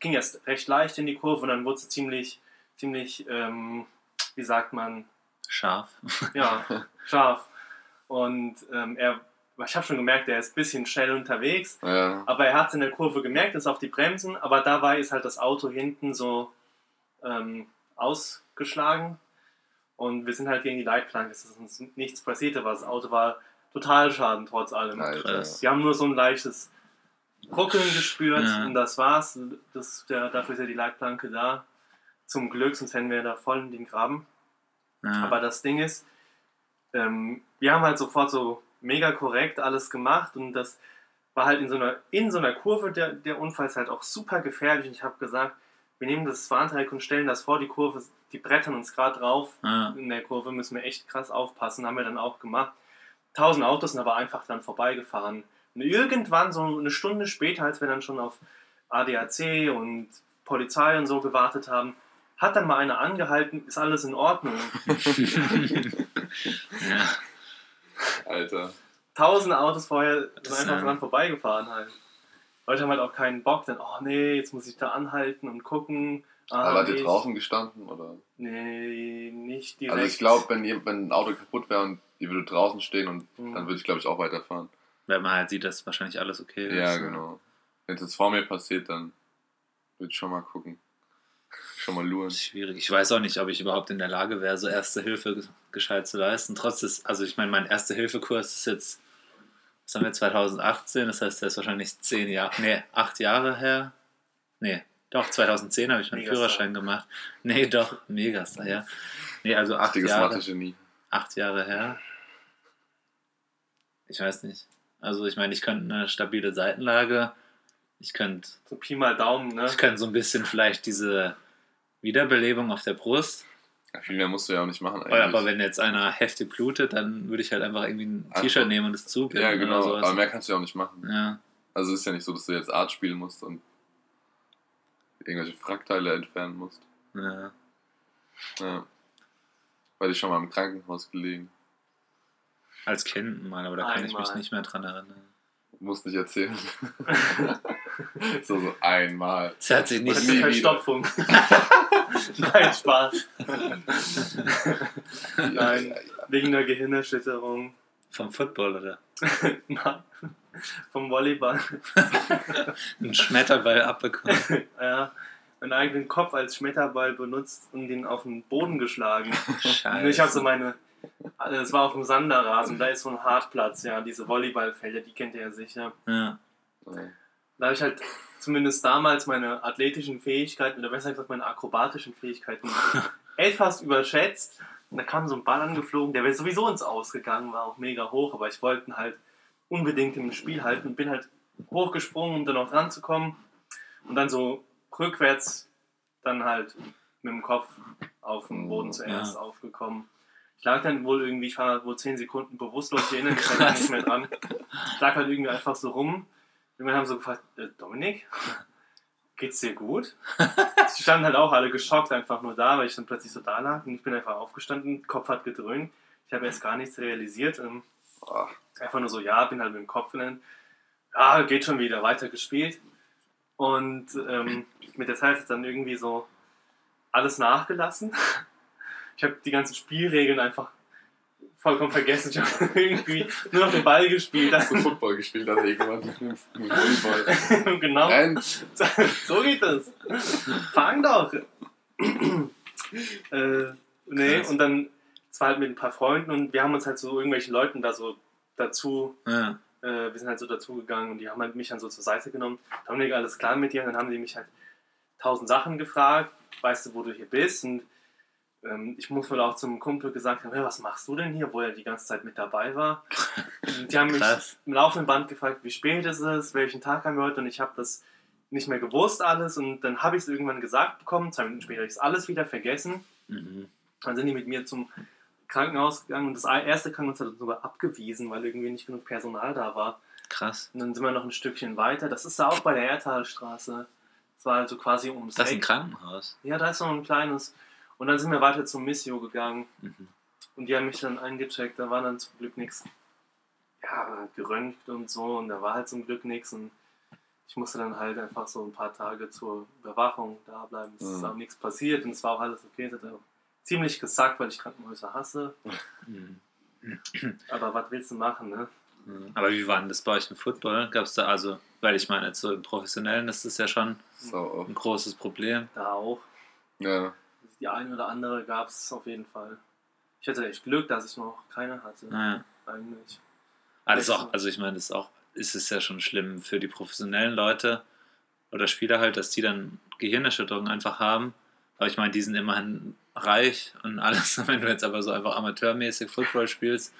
ging erst recht leicht in die Kurve und dann wurde sie ziemlich, ziemlich, ähm, wie sagt man, Scharf. ja, <laughs> scharf. Und ähm, er, ich habe schon gemerkt, er ist ein bisschen schnell unterwegs. Ja. Aber er hat es in der Kurve gemerkt, ist auf die Bremsen, aber dabei ist halt das Auto hinten so ähm, ausgeschlagen und wir sind halt gegen die Leitplanke, es ist uns nichts passiert, aber das Auto war total schaden trotz allem. Alter. Wir haben nur so ein leichtes Ruckeln gespürt Ja. und das war's. Das, der, dafür ist ja die Leitplanke da. Zum Glück, sonst hätten wir da voll in den Graben. Ja. Aber das Ding ist, ähm, wir haben halt sofort so mega korrekt alles gemacht und das war halt in so einer, in so einer Kurve, der, der Unfall ist halt auch super gefährlich. Und ich habe gesagt, wir nehmen das Warndreieck und stellen das vor die Kurve, die brettern uns gerade drauf. ja. In der Kurve müssen wir echt krass aufpassen, haben wir dann auch gemacht. Tausend Autos sind aber einfach dann vorbeigefahren. Und irgendwann, so eine Stunde später, als wir dann schon auf ADAC und Polizei und so gewartet haben, hat dann mal einer angehalten, ist alles in Ordnung. <laughs> <laughs> ja. <laughs> Alter. Tausende Autos vorher sind einfach dran vorbeigefahren halt. Leute haben halt auch keinen Bock, dann, oh nee, jetzt muss ich da anhalten und gucken. Ah, Aber nee, ihr draußen gestanden? Oder? Nee, nicht direkt. Also ich glaube, wenn, wenn ein Auto kaputt wäre und ihr würdet draußen stehen und Mhm. dann würde ich glaube ich auch weiterfahren. Weil man halt sieht, dass wahrscheinlich alles okay ist. Ja, genau. Wenn es jetzt vor mir passiert, dann würde ich schon mal gucken. Schon mal luren. Schwierig. Ich weiß auch nicht, ob ich überhaupt in der Lage wäre, so Erste Hilfe gescheit zu leisten. Trotz des, also ich meine, mein Erste-Hilfe-Kurs ist jetzt, was haben wir, 2018, das heißt, der ist wahrscheinlich zehn Jahre, nee, acht Jahre her. Nee, doch, 2010 habe ich meinen Megastar. Führerschein gemacht. Nee, doch, Megastar, ja. Nee, also acht Richtiges Jahre, Mathe-Genie. acht Jahre her. Ich weiß nicht. Also ich meine, ich könnte eine stabile Seitenlage, ich könnte So Pi mal Daumen, ne? ich könnte so ein bisschen vielleicht diese Wiederbelebung auf der Brust. Ja, viel mehr musst du ja auch nicht machen eigentlich. Aber wenn jetzt einer heftig blutet, dann würde ich halt einfach irgendwie ein Einfach- T-Shirt nehmen und es zubinden ja, genau. oder sowas. Aber mehr kannst du ja auch nicht machen. ja, Also es ist ja nicht so, dass du jetzt Art spielen musst und irgendwelche Frackteile entfernen musst. ja. Ja. Weil ich schon mal im Krankenhaus gelegen. Als Kind mal, aber da kann ich mich Einmal. nicht mehr dran erinnern. Muss nicht erzählen. <laughs> so, so einmal. Es hat sich Ich nicht. hatte nie wieder. Verstopfung. <laughs> <laughs> Nein, Spaß. <laughs> Nein, wegen der Gehirnerschütterung. Vom Football oder <laughs> Nein, vom Volleyball. ein Schmetterball abbekommen. Ja, meinen eigenen Kopf als Schmetterball benutzt und den auf den Boden geschlagen. Scheiße. Und ich habe so meine. Also es war auf dem Sanderrasen, da ist so ein Hartplatz, ja, diese Volleyballfelder, die kennt ihr ja sicher. ja. Ja. Da habe ich halt zumindest damals meine athletischen Fähigkeiten oder besser gesagt meine akrobatischen Fähigkeiten <laughs> etwas überschätzt. Und da kam so ein Ball angeflogen, der wäre sowieso ins Ausgegangen, war auch mega hoch, aber ich wollte ihn halt unbedingt im Spiel halten und bin halt hochgesprungen, um da noch ranzukommen. Und dann so rückwärts dann halt mit dem Kopf auf den Boden zuerst Ja. aufgekommen. Ich lag dann wohl irgendwie, ich war wohl 10 Sekunden bewusstlos, ich erinnere mich halt nicht mehr dran. Ich lag halt irgendwie einfach so rum. Irgendwann haben sie so gefragt, äh, Dominik, <laughs> geht's dir gut? <laughs> Sie standen halt auch alle geschockt einfach nur da, weil ich dann plötzlich so da lag und ich bin einfach aufgestanden, Kopf hat gedröhnt. Ich habe erst gar nichts realisiert. Ähm, einfach nur so, ja, bin halt mit dem Kopf gelandet. Ja, geht schon wieder, weiter gespielt. Und ähm, mit der Zeit hat dann irgendwie so alles nachgelassen. <laughs> Ich habe die ganzen Spielregeln einfach vollkommen vergessen. Ich habe <laughs> irgendwie nur noch den Ball gespielt. Hast du Football gespielt dann irgendwann? Mit Volleyball. <laughs> genau. Rennt. <laughs> so geht das. Fang doch. äh, nee, Krass. und dann, es war halt mit ein paar Freunden und wir haben uns halt so irgendwelchen Leuten da so dazu, Ja. äh, wir sind halt so dazugegangen und die haben halt mich dann so zur Seite genommen. Dominik, alles klar mit dir? Und dann haben die mich halt tausend Sachen gefragt. Weißt du, wo du hier bist? Und ich muss wohl auch zum Kumpel gesagt haben, "Hä, was machst du denn hier, wo er die ganze Zeit mit dabei war. Und <laughs> die haben mich Krass. im laufenden Band gefragt, wie spät ist es, welchen Tag haben wir heute und ich habe das nicht mehr gewusst alles und dann habe ich es irgendwann gesagt bekommen, zwei Minuten später habe ich es alles wieder vergessen. Mhm. Dann sind die mit mir zum Krankenhaus gegangen und das erste Krankenhaus hat uns sogar abgewiesen, weil irgendwie nicht genug Personal da war. Krass. Und dann sind wir noch ein Stückchen weiter. Das ist da auch bei der Erdtalstraße. Das war also quasi ums Das ist ein. Krankenhaus. Ja, da ist noch ein kleines. Und dann sind wir weiter zum Missio gegangen Mhm. und die haben mich dann eingecheckt. Da war dann zum Glück nichts. Ja, geröntgt und so und da war halt zum Glück nichts. Und ich musste dann halt einfach so ein paar Tage zur Überwachung da bleiben. Es ist Mhm. auch nichts passiert und es war auch alles okay. Es hat auch ziemlich gesackt, weil ich Krankenhäuser hasse. Mhm. Aber was willst du machen, ne? Mhm. Aber wie war denn das bei euch im Football? Gab es da also, weil ich meine, jetzt so im Professionellen ist das ja schon So ein großes Problem. Da auch. Ja. Die eine oder andere gab es auf jeden Fall. Ich hatte echt Glück, dass ich noch keine hatte. Naja. Eigentlich. Aber das ist auch, also ich meine, das ist auch, ist es ja schon schlimm für die professionellen Leute oder Spieler halt, dass die dann Gehirnerschütterungen einfach haben. Aber ich meine, die sind immerhin reich und alles. <laughs> Wenn du jetzt aber so einfach amateurmäßig Football spielst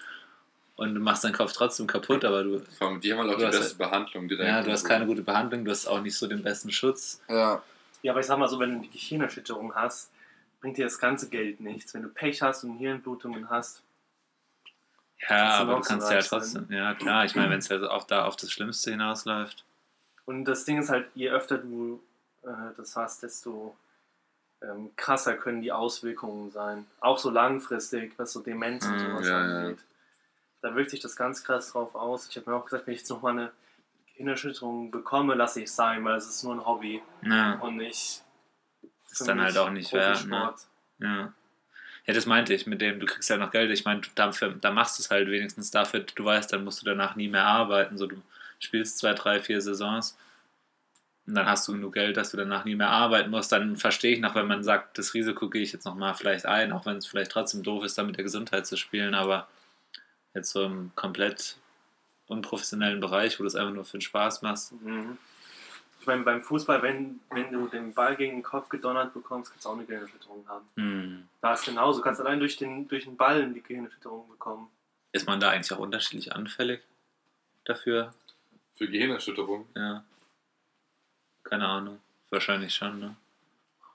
und du machst deinen Kopf trotzdem kaputt, aber du, Vor allem, Die haben halt auch die beste Behandlung direkt. ja, du hast keine gute Behandlung, du hast auch nicht so den besten Schutz. Ja. Ja, aber ich sag mal so, wenn du die Gehirnerschütterung hast, bringt dir das ganze Geld nichts. Wenn du Pech hast und Hirnblutungen hast, Ja, aber du kannst ja reich sein. trotzdem, ja klar, ich meine, wenn es ja auch da auf das Schlimmste hinausläuft. Und das Ding ist halt, je öfter du äh, das hast, desto ähm, krasser können die Auswirkungen sein. Auch so langfristig, was so Demenz und Mm, sowas ja, ja. angeht. Da wirkt sich das ganz krass drauf aus. Ich habe mir auch gesagt, wenn ich jetzt nochmal eine Gehirnerschütterung bekomme, lasse ich es sein, weil es ist nur ein Hobby Ja, und nicht. Ist dann halt auch nicht wert. Ne? Ja. Ja, das meinte ich, mit dem, du kriegst ja noch Geld. Ich meine, du- dafür, da machst du es halt wenigstens dafür, du weißt, dann musst du danach nie mehr arbeiten. So, du spielst zwei, drei, vier Saisons und dann hast du genug Geld, dass du danach nie mehr arbeiten musst. Dann verstehe ich noch, wenn man sagt, das Risiko gehe ich jetzt nochmal vielleicht ein, auch wenn es vielleicht trotzdem doof ist, da mit der Gesundheit zu spielen, aber jetzt so im komplett unprofessionellen Bereich, wo du es einfach nur für den Spaß machst. Mhm. Ich meine, beim Fußball, wenn, wenn du den Ball gegen den Kopf gedonnert bekommst, kannst du auch eine Gehirnerschütterung haben. Hm. Da ist genauso. Du kannst allein durch den, durch den Ball die Gehirnerschütterung bekommen. Ist man da eigentlich auch unterschiedlich anfällig dafür? Für Gehirnerschütterung? Ja. Keine Ahnung. Wahrscheinlich schon, ne?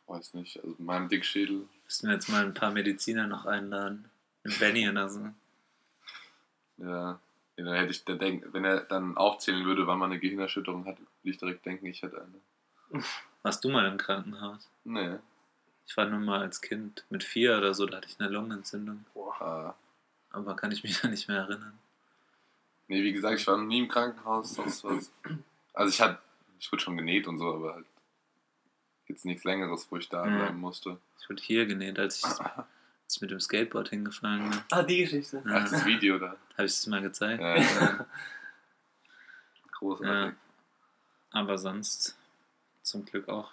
Weiß nicht. Also in meinem Dickschädel. Müssen wir jetzt mal ein paar Mediziner noch einladen. Den Benny oder so. Ja. Ja dann hätte ich, der denk, wenn er dann aufzählen würde, wann man eine Gehirnerschütterung hat, würde ich direkt denken, ich hätte eine. Warst du mal im Krankenhaus? Nee. Ich war nur mal als Kind mit vier oder so, da hatte ich eine Lungenentzündung. Boah. Ah. Aber kann ich mich ja nicht mehr erinnern. Nee, wie gesagt, ich war noch nie im Krankenhaus, sonst was. Also ich hatte, ich wurde schon genäht und so, aber halt jetzt nichts längeres, wo ich da Mhm. bleiben musste. Ich wurde hier genäht, als ich, <laughs> ich mit dem Skateboard hingefallen bin. Ah, die Geschichte. Ja. Ach, das Video da. Habe ich es mal gezeigt. Ja, ja. <laughs> Großartig. Aber sonst zum Glück auch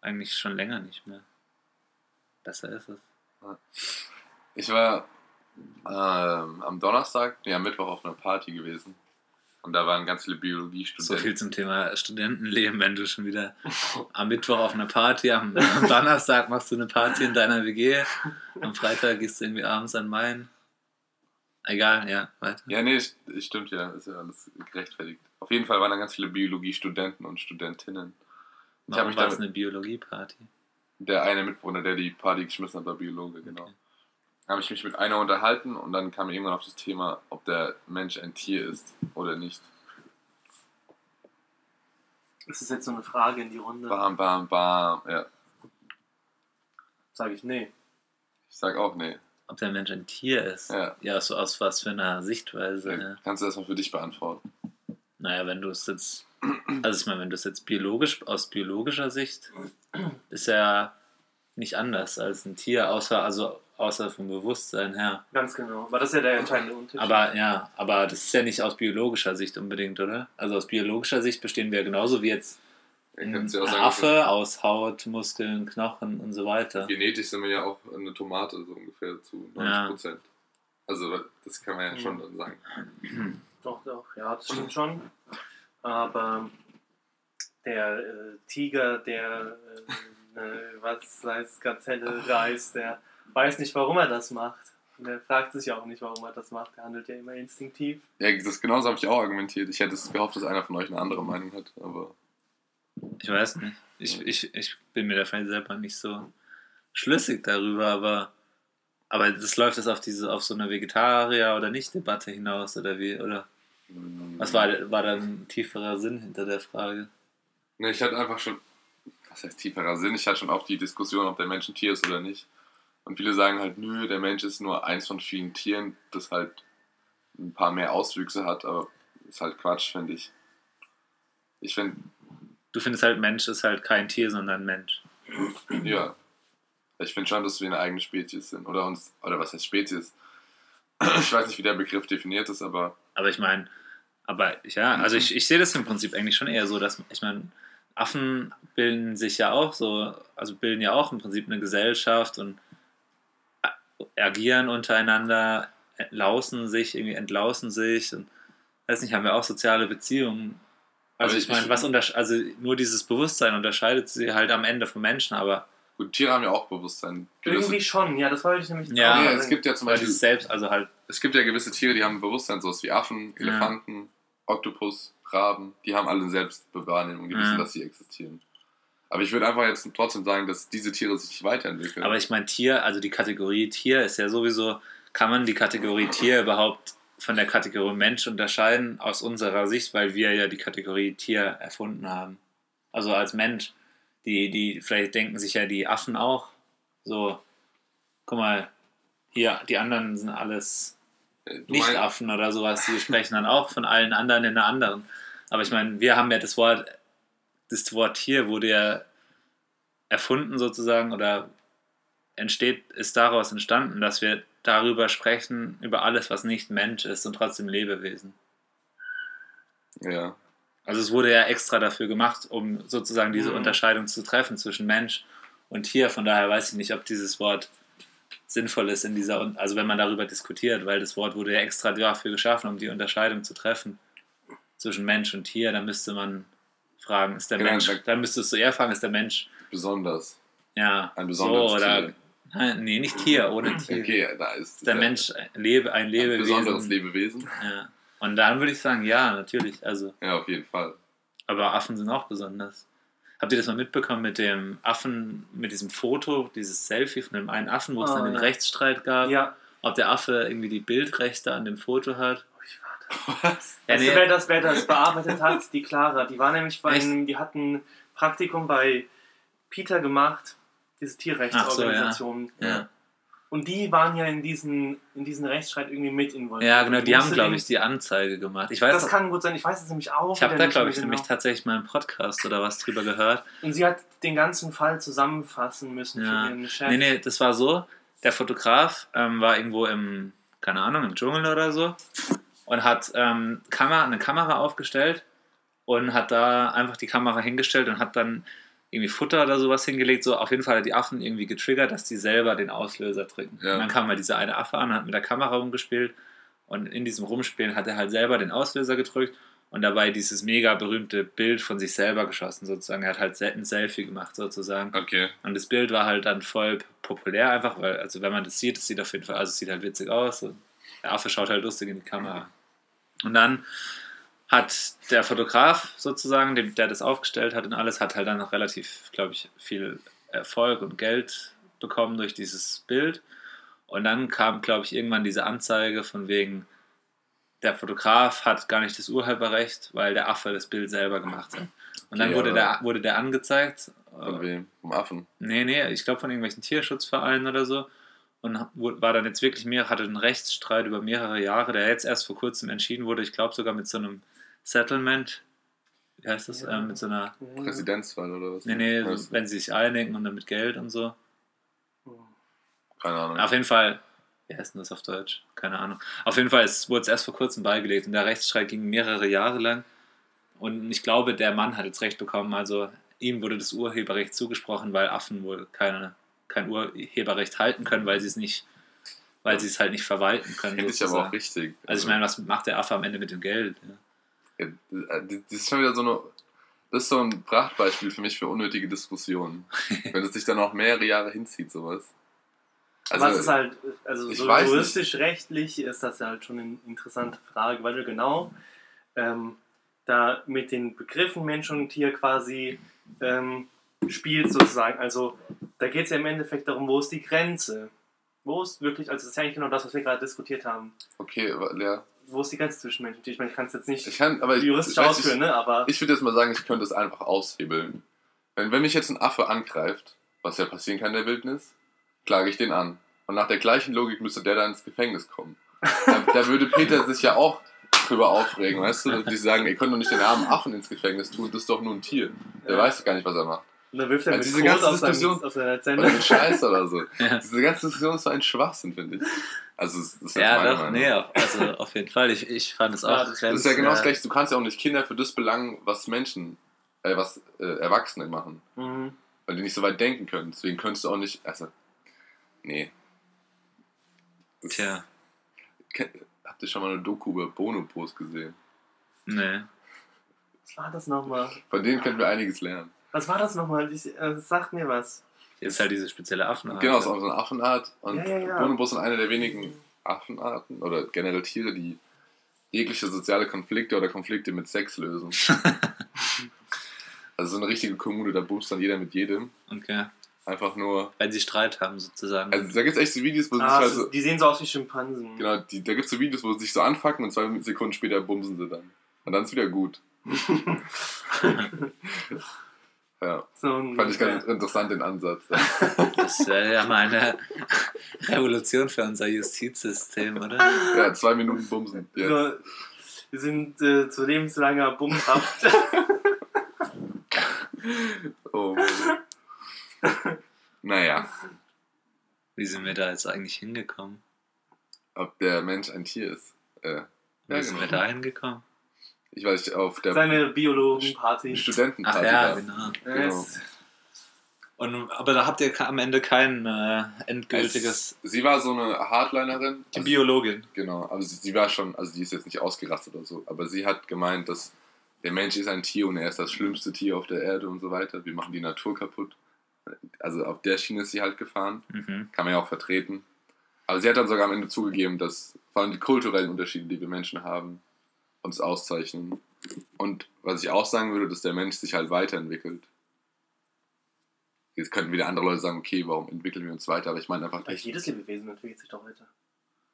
eigentlich schon länger nicht mehr. Besser ist es. Ich war ähm, am Donnerstag, nee, am Mittwoch auf einer Party gewesen. Und da waren ganz viele So Biologiestudenten. viel zum Thema Studentenleben, wenn du schon wieder am Mittwoch auf einer Party, am, am <laughs> Donnerstag machst du eine Party in deiner WG, am Freitag gehst du irgendwie abends an Main. Egal, ja, weiter. Ja, nee, st- stimmt ja, ist ja alles gerechtfertigt. Auf jeden Fall waren da ganz viele Biologiestudenten und Studentinnen. Ich habe Warum mich war es eine Biologieparty? der eine Mitbewohner, der die Party geschmissen hat, war Biologe, genau. Habe ich mich mit einer unterhalten und dann kam irgendwann auf das Thema, ob der Mensch ein Tier ist oder nicht. Das ist jetzt so eine Frage in die Runde. Bam, bam, bam. Ja, Sage ich, nee. ich sag auch nee. Ob der Mensch ein Tier ist? Ja. Ja, so aus was für einer Sichtweise. Ja. Kannst du erstmal für dich beantworten. Naja, wenn du es jetzt, also ich meine, wenn du es jetzt biologisch, aus biologischer Sicht, ist er nicht anders als ein Tier, außer, also außer vom Bewusstsein her. Ganz genau. Aber das ist ja der entscheidende Unterschied. Aber ja, aber das ist ja nicht aus biologischer Sicht unbedingt, oder? Also aus biologischer Sicht bestehen wir genauso wie jetzt ein ja Affe aus Haut, Muskeln, Knochen und so weiter. Genetisch sind wir ja auch eine Tomate so ungefähr zu 90 Ja. Prozent. Also das kann man ja schon dann sagen. <clears throat> Doch, doch, ja, das stimmt schon. Aber der äh, Tiger, der, äh, äh, was heißt Gazelle reißt, der weiß nicht, warum er das macht. Und der fragt sich auch nicht, warum er das macht. Der handelt ja immer instinktiv. Ja, das genauso habe ich auch argumentiert. Ich hätte es gehofft, dass einer von euch eine andere Meinung hat, aber Ich weiß nicht. Ich, ich, ich bin mir davon selber nicht so schlüssig darüber, aber, aber das läuft das auf diese auf so eine Vegetarier- oder Nicht-Debatte hinaus, oder wie? Oder was war, war da ein tieferer Sinn hinter der Frage? Ne, ich hatte einfach schon, was heißt tieferer Sinn? Ich hatte schon auch die Diskussion, ob der Mensch ein Tier ist oder nicht. Und viele sagen halt, nö, der Mensch ist nur eins von vielen Tieren, das halt ein paar mehr Auswüchse hat, aber ist halt Quatsch, finde ich. Ich finde, Du findest halt, Mensch ist halt kein Tier, sondern Mensch. ja. Ich finde schon, dass wir eine eigene Spezies sind. Oder uns, oder was heißt Spezies? <clears throat> Ich weiß nicht, wie der Begriff definiert ist, aber Aber ich meine, aber ja, also ich, ich sehe das im Prinzip eigentlich schon eher so, dass ich meine, Affen bilden sich ja auch so, also bilden ja auch im Prinzip eine Gesellschaft und agieren untereinander, lausen sich, irgendwie entlausen sich und weiß nicht, haben wir auch soziale Beziehungen. Also Aber ich meine, ich- was untersch also nur dieses Bewusstsein unterscheidet sie halt am Ende vom Menschen, aber gut, Tiere haben ja auch Bewusstsein. Gewisse, Irgendwie schon, ja, das wollte ich nämlich Ja, auch ja, sagen. es gibt ja zum Beispiel selbst, also halt, Es gibt ja gewisse Tiere, die haben ein Bewusstsein, sowas wie Affen, Ja. Elefanten, Oktopus, Raben, die haben alle eine Selbstbewahrnehmung, die Ja. wissen, dass sie existieren. Aber ich würde einfach jetzt trotzdem sagen, dass diese Tiere sich weiterentwickeln. Aber ich meine, Tier, also die Kategorie Tier ist ja sowieso, kann man die Kategorie Tier überhaupt von der Kategorie Mensch unterscheiden aus unserer Sicht, weil wir ja die Kategorie Tier erfunden haben. Also als Mensch. Die, die, vielleicht denken sich ja die Affen auch so, guck mal, hier, die anderen sind alles Äh, du nicht meinst- Affen oder sowas, die sprechen dann auch von allen anderen in einer anderen. Aber ich meine, wir haben ja das Wort, das Wort Tier wurde ja erfunden sozusagen oder entsteht, ist daraus entstanden, dass wir darüber sprechen, über alles, was nicht Mensch ist und trotzdem Lebewesen. Ja. Also es wurde ja extra dafür gemacht, um sozusagen diese Mhm. Unterscheidung zu treffen zwischen Mensch und Tier. Von daher weiß ich nicht, ob dieses Wort sinnvoll ist in dieser, also wenn man darüber diskutiert, weil das Wort wurde ja extra dafür geschaffen, um die Unterscheidung zu treffen zwischen Mensch und Tier. Da müsste man fragen, ist der Genau, Mensch, da- dann müsstest du eher fragen, ist der Mensch, Besonders. ja, Ein besonderes so oder, Tier. Nein, nee, nicht Tier, ohne Tier. Okay, da ist Ist der ja Mensch ein, Lebe, ein ein Lebewesen. besonderes Lebewesen. Ja. Und dann würde ich sagen, ja, natürlich. Also, Ja, auf jeden Fall. aber Affen sind auch besonders. Habt ihr das mal mitbekommen mit dem Affen, mit diesem Foto, dieses Selfie von dem einen Affen, wo es Oh, dann den ja. Rechtsstreit gab, Ja, ob der Affe irgendwie die Bildrechte an dem Foto hat? Was? Ja, weißt nee, du, wer das, wer das bearbeitet hat? Die Clara. Die war nämlich bei einem, die hatten ein Praktikum bei Peter gemacht, diese Tierrechtsorganisation. ja. Und die waren ja in diesen, in diesen Rechtsstreit irgendwie mit involviert. ja, genau, die haben, glaube ich, die Anzeige gemacht. Ich weiß Das kann gut sein, ich weiß es nämlich auch. ich habe da, glaube ich, nämlich genau. tatsächlich mal einen Podcast oder was drüber gehört. Und sie hat den ganzen Fall zusammenfassen müssen Ja. für ihren Chef. Nee, nee, das war so, der Fotograf ähm, war irgendwo im, keine Ahnung, im Dschungel oder so und hat ähm, Kamera, eine Kamera aufgestellt und hat da einfach die Kamera hingestellt und hat dann irgendwie Futter oder sowas hingelegt. So auf jeden Fall hat die Affen irgendwie getriggert, dass die selber den Auslöser drücken. Ja. Und dann kam mal dieser eine Affe an, hat mit der Kamera rumgespielt und in diesem Rumspielen hat er halt selber den Auslöser gedrückt und dabei dieses mega berühmte Bild von sich selber geschossen sozusagen. Er hat halt ein Selfie gemacht sozusagen. Okay. Und das Bild war halt dann voll populär einfach, weil, also wenn man das sieht, es sieht auf jeden Fall, also es sieht halt witzig aus. Und der Affe schaut halt lustig in die Kamera. Und dann hat der Fotograf sozusagen, der das aufgestellt hat und alles, hat halt dann noch relativ, glaube ich, viel Erfolg und Geld bekommen durch dieses Bild. Und dann kam, glaube ich, irgendwann diese Anzeige von wegen, der Fotograf hat gar nicht das Urheberrecht, weil der Affe das Bild selber gemacht hat. Und dann Okay, wurde, der, wurde der angezeigt. Von wem? Vom Affen. Nee, nee, ich glaube von irgendwelchen Tierschutzvereinen oder so. Und wo- war dann jetzt wirklich mehr, hatte einen Rechtsstreit über mehrere Jahre, der jetzt erst vor kurzem entschieden wurde. Ich glaube sogar mit so einem Settlement. Wie heißt das? Ja. Ähm, mit so einer. Präsidentswahl oder was? Nee, nee, Was? wenn sie sich einigen und dann mit Geld und so. Keine Ahnung. Auf jeden Fall, wie heißt denn das auf Deutsch? Keine Ahnung. Auf jeden Fall es wurde es erst vor kurzem beigelegt und der Rechtsstreit ging mehrere Jahre lang. Und ich glaube, der Mann hat jetzt Recht bekommen. Also ihm wurde das Urheberrecht zugesprochen, weil Affen wohl keine, kein Urheberrecht halten können, weil sie es nicht, weil sie es halt nicht verwalten können. Finde ich aber auch richtig. Also ich meine, was macht der Affe am Ende mit dem Geld? Ja? Ja, das ist schon wieder so eine. Das ist so ein Prachtbeispiel für mich für unnötige Diskussionen. <laughs> Wenn es sich dann auch mehrere Jahre hinzieht, sowas. Also, Was ist halt, also so juristisch-rechtlich ist das ja halt schon eine interessante Frage, weil du genau ähm, da mit den Begriffen Mensch und Tier quasi ähm, spielst sozusagen. Also da geht es ja im Endeffekt darum, wo ist die Grenze? Wo ist wirklich, also das ist ja eigentlich genau das, was wir gerade diskutiert haben. okay, aber, ja. Wo ist die Grenze zwischen Mensch und Tier? Ich meine, ich kann es jetzt nicht Ich kann, aber ich, juristisch ich, weiß, ausführen, ne? aber ich, ich würde jetzt mal sagen, ich könnte es einfach aushebeln. Wenn, wenn mich jetzt ein Affe angreift, was ja passieren kann in der Wildnis, klage ich den an. Und nach der gleichen Logik müsste der dann ins Gefängnis kommen. Da, da würde Peter sich ja auch drüber aufregen, weißt du? Die sagen, ihr könnt doch nicht den armen Affen ins Gefängnis tun, das ist doch nur ein Tier. Der Ja. weiß doch gar nicht, was er macht. Und dann wirft er Also mit diese Kot ganze Diskussion- auf seiner mit Scheiß oder so. <laughs> Ja. Diese ganze Diskussion ist so ein Schwachsinn, finde ich. Also, das ist Ja, meine doch, Meinung. nee, auf- also auf jeden Fall. Ich, ich fand es Ja, auch das Das ist ja genau das Gleiche. Du kannst ja auch nicht Kinder für das belangen, was Menschen, äh, was äh, Erwachsene machen. Mhm. Weil die nicht so weit denken können. Deswegen könntest du auch nicht. Also, nee. Das- Tja, Habt ihr schon mal eine Doku über Bonobos gesehen? nee. Was war das nochmal? Von denen können wir einiges lernen. Was war das nochmal? Ich, äh, sag mir was. Ist halt diese spezielle Affenart. Genau, es ist auch so eine Affenart. Und Ja, ja, ja. Bonobos sind eine der wenigen Affenarten oder generell Tiere, die jegliche soziale Konflikte oder Konflikte mit Sex lösen. <laughs> also so eine richtige Kommune, da bumst dann jeder mit jedem. Okay. Einfach nur. Weil sie Streit haben, sozusagen. Also da gibt es echt so Videos, wo sie Ah, sich es halt ist- so. die sehen so aus wie Schimpansen. Genau, die, da gibt es so Videos, wo sie sich so anfacken und zwei Sekunden später bumsen sie dann. Und dann ist wieder gut. <laughs> <laughs> ja, So fand ich ganz interessant den Ansatz. <laughs> Das wäre ja mal eine Revolution für unser Justizsystem, oder? ja, zwei Minuten bumsen. Jetzt. so, wir sind äh, zu lebenslanger Bumshaft. <laughs> Oh naja, Wie sind wir da jetzt eigentlich hingekommen? ob der Mensch ein Tier ist. Äh, Wie Ja, sind genau. wir da hingekommen? Ich weiß nicht, auf der Seine Biologenparty. Ach Studentenparty ja, war. genau. genau. Und, aber da habt ihr am Ende kein äh, endgültiges. Es, sie war so eine Hardlinerin. Die Also- Biologin. Genau, aber sie, sie war schon, also die ist jetzt nicht ausgerastet oder so, aber sie hat gemeint, dass der Mensch ist ein Tier und er ist das schlimmste Tier auf der Erde und so weiter. Wir machen die Natur kaputt. Also auf der Schiene ist sie halt gefahren. Mhm. Kann man ja auch vertreten. Aber sie hat dann sogar am Ende zugegeben, dass vor allem die kulturellen Unterschiede, die wir Menschen haben, uns auszeichnen. Und was ich auch sagen würde, dass der Mensch sich halt weiterentwickelt. Jetzt könnten wieder andere Leute sagen, okay, warum entwickeln wir uns weiter? Aber ich meine einfach, Weil jedes Lebewesen entwickelt sich doch weiter.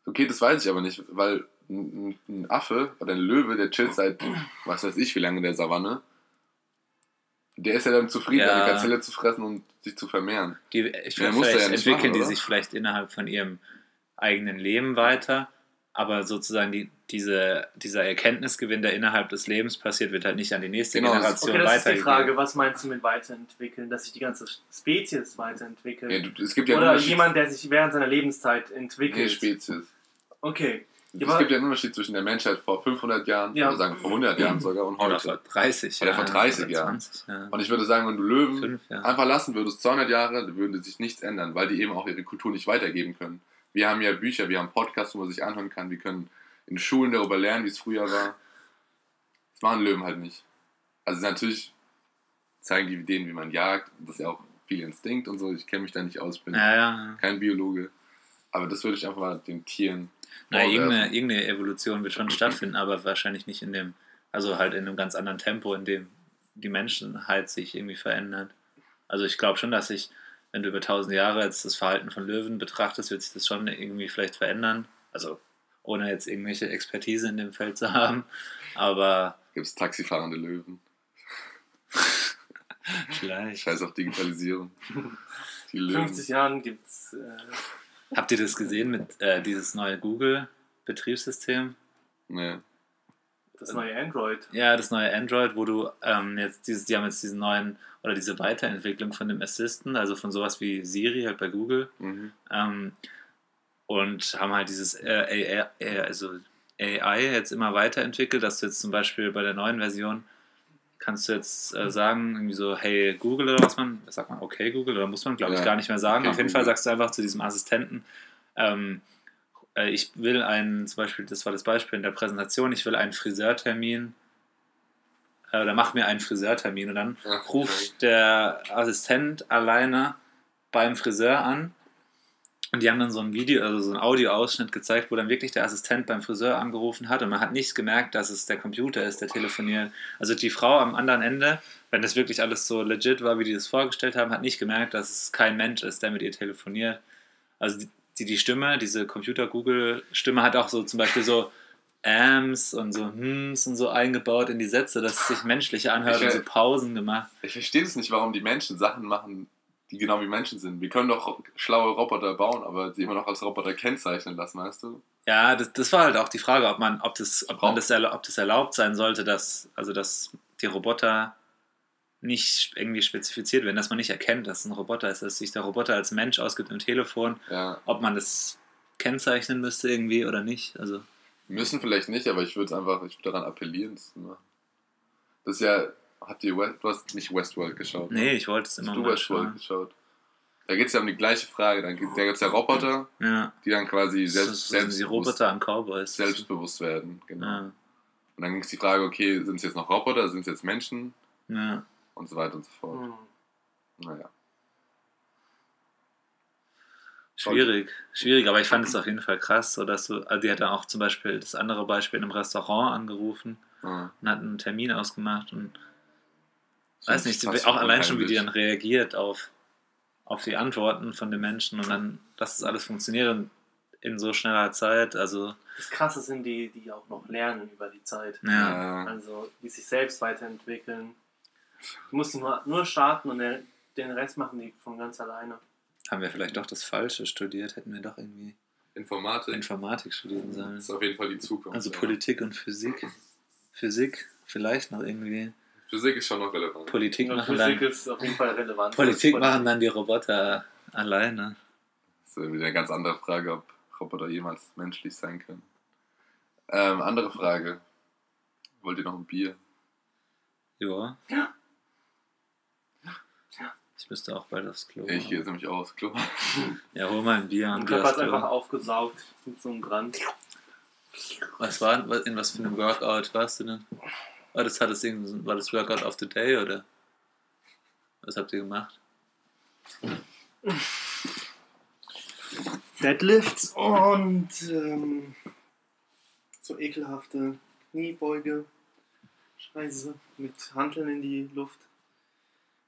Okay, das weiß ich aber nicht, weil ein, Affe oder ein Löwe, der chillt seit, was weiß ich, wie lange in der Savanne. Der ist ja dann zufrieden, Ja. eine Gazelle zu fressen und sich zu vermehren. Die, ich Ja, vielleicht ja nicht entwickeln machen, die sich vielleicht innerhalb von ihrem eigenen Leben weiter, aber sozusagen die, diese, dieser Erkenntnisgewinn, der innerhalb des Lebens passiert, wird halt nicht an die nächste Genau, das- Generation Okay, das ist die weitergegeben. Frage, was meinst du mit weiterentwickeln? Dass sich die ganze Spezies weiterentwickelt? Ja, du, es gibt ja einen Oder jemand, der sich während seiner Lebenszeit nee, entwickelt? Spezies. okay. Ja, Es gibt ja einen Unterschied zwischen der Menschheit vor 500 Jahren, Ja. oder sagen vor 100 Jahren sogar, und Oder vor heute. 30 Oder vor Jahren. 30 oder Jahren. 20 Jahren. Und ich würde sagen, wenn du Löwen Fünf Jahre. einfach lassen würdest, 200 Jahre, würde sich nichts ändern, weil die eben auch ihre Kultur nicht weitergeben können. Wir haben ja Bücher, wir haben Podcasts, wo man sich anhören kann, wir können in Schulen darüber lernen, wie es früher war. Das machen Löwen halt nicht. Also natürlich zeigen die denen, wie man jagt, das ist ja auch viel Instinkt und so, ich kenne mich da nicht aus, bin Ja, ja. kein Biologe. Aber das würde ich einfach mal den Tieren Na, irgendeine, irgendeine Evolution wird schon stattfinden, aber wahrscheinlich nicht in dem, also halt in einem ganz anderen Tempo, in dem die Menschheit sich irgendwie verändert. Also ich glaube schon, dass sich, wenn du über tausend Jahre jetzt das Verhalten von Löwen betrachtest, wird sich das schon irgendwie vielleicht verändern. Also ohne jetzt irgendwelche Expertise in dem Feld zu haben. Aber Gibt es taxifahrende Löwen. vielleicht. Scheiß auf Digitalisierung. Die Löwen. 50 Jahren gibt es. Äh, Habt ihr das gesehen mit äh, dieses neue Google-Betriebssystem? Nee. Das neue Android. Ja, das neue Android, wo du ähm, jetzt dieses, die haben jetzt diesen neuen oder diese Weiterentwicklung von dem Assistant, also von sowas wie Siri halt bei Google, Mhm. ähm, und haben halt dieses äh, AI, äh, also AI jetzt immer weiterentwickelt, dass du jetzt zum Beispiel bei der neuen Version kannst du jetzt äh, sagen, irgendwie so, hey Google oder was man, sagt man, okay Google, oder muss man glaube ich Ja, gar nicht mehr sagen. okay, Auf jeden Google. Fall sagst du einfach zu diesem Assistenten, ähm, äh, ich will einen, zum Beispiel, das war das Beispiel in der Präsentation, ich will einen Friseurtermin, äh, oder mach mir einen Friseurtermin und dann Ach, ruft der Assistent alleine beim Friseur an und die haben dann so ein Video, also so ein Audioausschnitt gezeigt, wo dann wirklich der Assistent beim Friseur angerufen hat und man hat nicht gemerkt, dass es der Computer ist, der telefoniert. Also die Frau am anderen Ende, wenn das wirklich alles so legit war, wie die das vorgestellt haben, hat nicht gemerkt, dass es kein Mensch ist, der mit ihr telefoniert. Also die, die, die Stimme, diese Computer-Google-Stimme hat auch so zum Beispiel so Ams und so Hms und so eingebaut in die Sätze, dass es sich menschlich anhört Ich, und so Pausen gemacht. Ich verstehe es nicht, warum die Menschen Sachen machen, die genau wie Menschen sind. Wir können doch schlaue Roboter bauen, aber sie immer noch als Roboter kennzeichnen lassen, weißt du? Ja, das, das war halt auch die Frage, ob man, ob das, ob man das, ob das erlaubt sein sollte, dass, also dass die Roboter nicht irgendwie spezifiziert werden, dass man nicht erkennt, dass es ein Roboter ist, dass sich der Roboter als Mensch ausgibt im Telefon, Ja. ob man das kennzeichnen müsste irgendwie oder nicht. Also Müssen vielleicht nicht, aber ich würde es einfach, ich würde daran appellieren, das zu machen. Das ist ja, hat die, West, du hast nicht Westworld geschaut. ne? nee, ich wollte es immer du mal Westworld schauen. geschaut? Da geht es ja um die gleiche Frage. Dann gibt, da gibt es ja Roboter, Ja, die dann quasi das selbst, sind die selbstbewusst, Roboter an Cowboys. selbstbewusst werden. Genau. Ja, Und dann ging es die Frage, okay, sind es jetzt noch Roboter, sind es jetzt Menschen ja. und so weiter und so fort. Hm. Naja. Schwierig, schwierig, aber ich fand es auf jeden Fall krass, so dass du, also die hat dann auch zum Beispiel das andere Beispiel in einem Restaurant angerufen Ja. und hat einen Termin ausgemacht und So weiß nicht, auch allein schon, wie die dann reagiert auf, auf die Antworten von den Menschen und dann, dass das alles funktioniert und in so schneller Zeit, also Das Krasse sind die, die auch noch lernen über die Zeit. ja. Also die sich selbst weiterentwickeln. Du musst nur, nur starten und den, Rest machen die von ganz alleine. haben wir vielleicht doch das Falsche studiert, hätten wir doch irgendwie Informatik Informatik studieren sollen. ist auf jeden Fall die Zukunft. Also ja. Politik und Physik. Physik, vielleicht noch irgendwie. Physik ist schon noch relevant. Politik Und machen Physik dann, ist auf jeden Fall relevant. Politik machen dann die Roboter alleine. Das ist wieder eine ganz andere Frage, ob Roboter jemals menschlich sein können. Ähm, andere Frage. Wollt ihr noch ein Bier? Ja. Ja. Ich müsste auch bald aufs Klo. Ich gehe jetzt nämlich auch aufs Klo. Ja, hol mal ein Bier Und und Körper Klo. einfach aufgesaugt mit so einem Brand. Was war, in was für einem Workout warst du denn? War das, hat das war das Workout of the Day oder? Was habt ihr gemacht? Deadlifts und ähm, so ekelhafte Kniebeuge. Scheiße. Mit Hanteln in die Luft.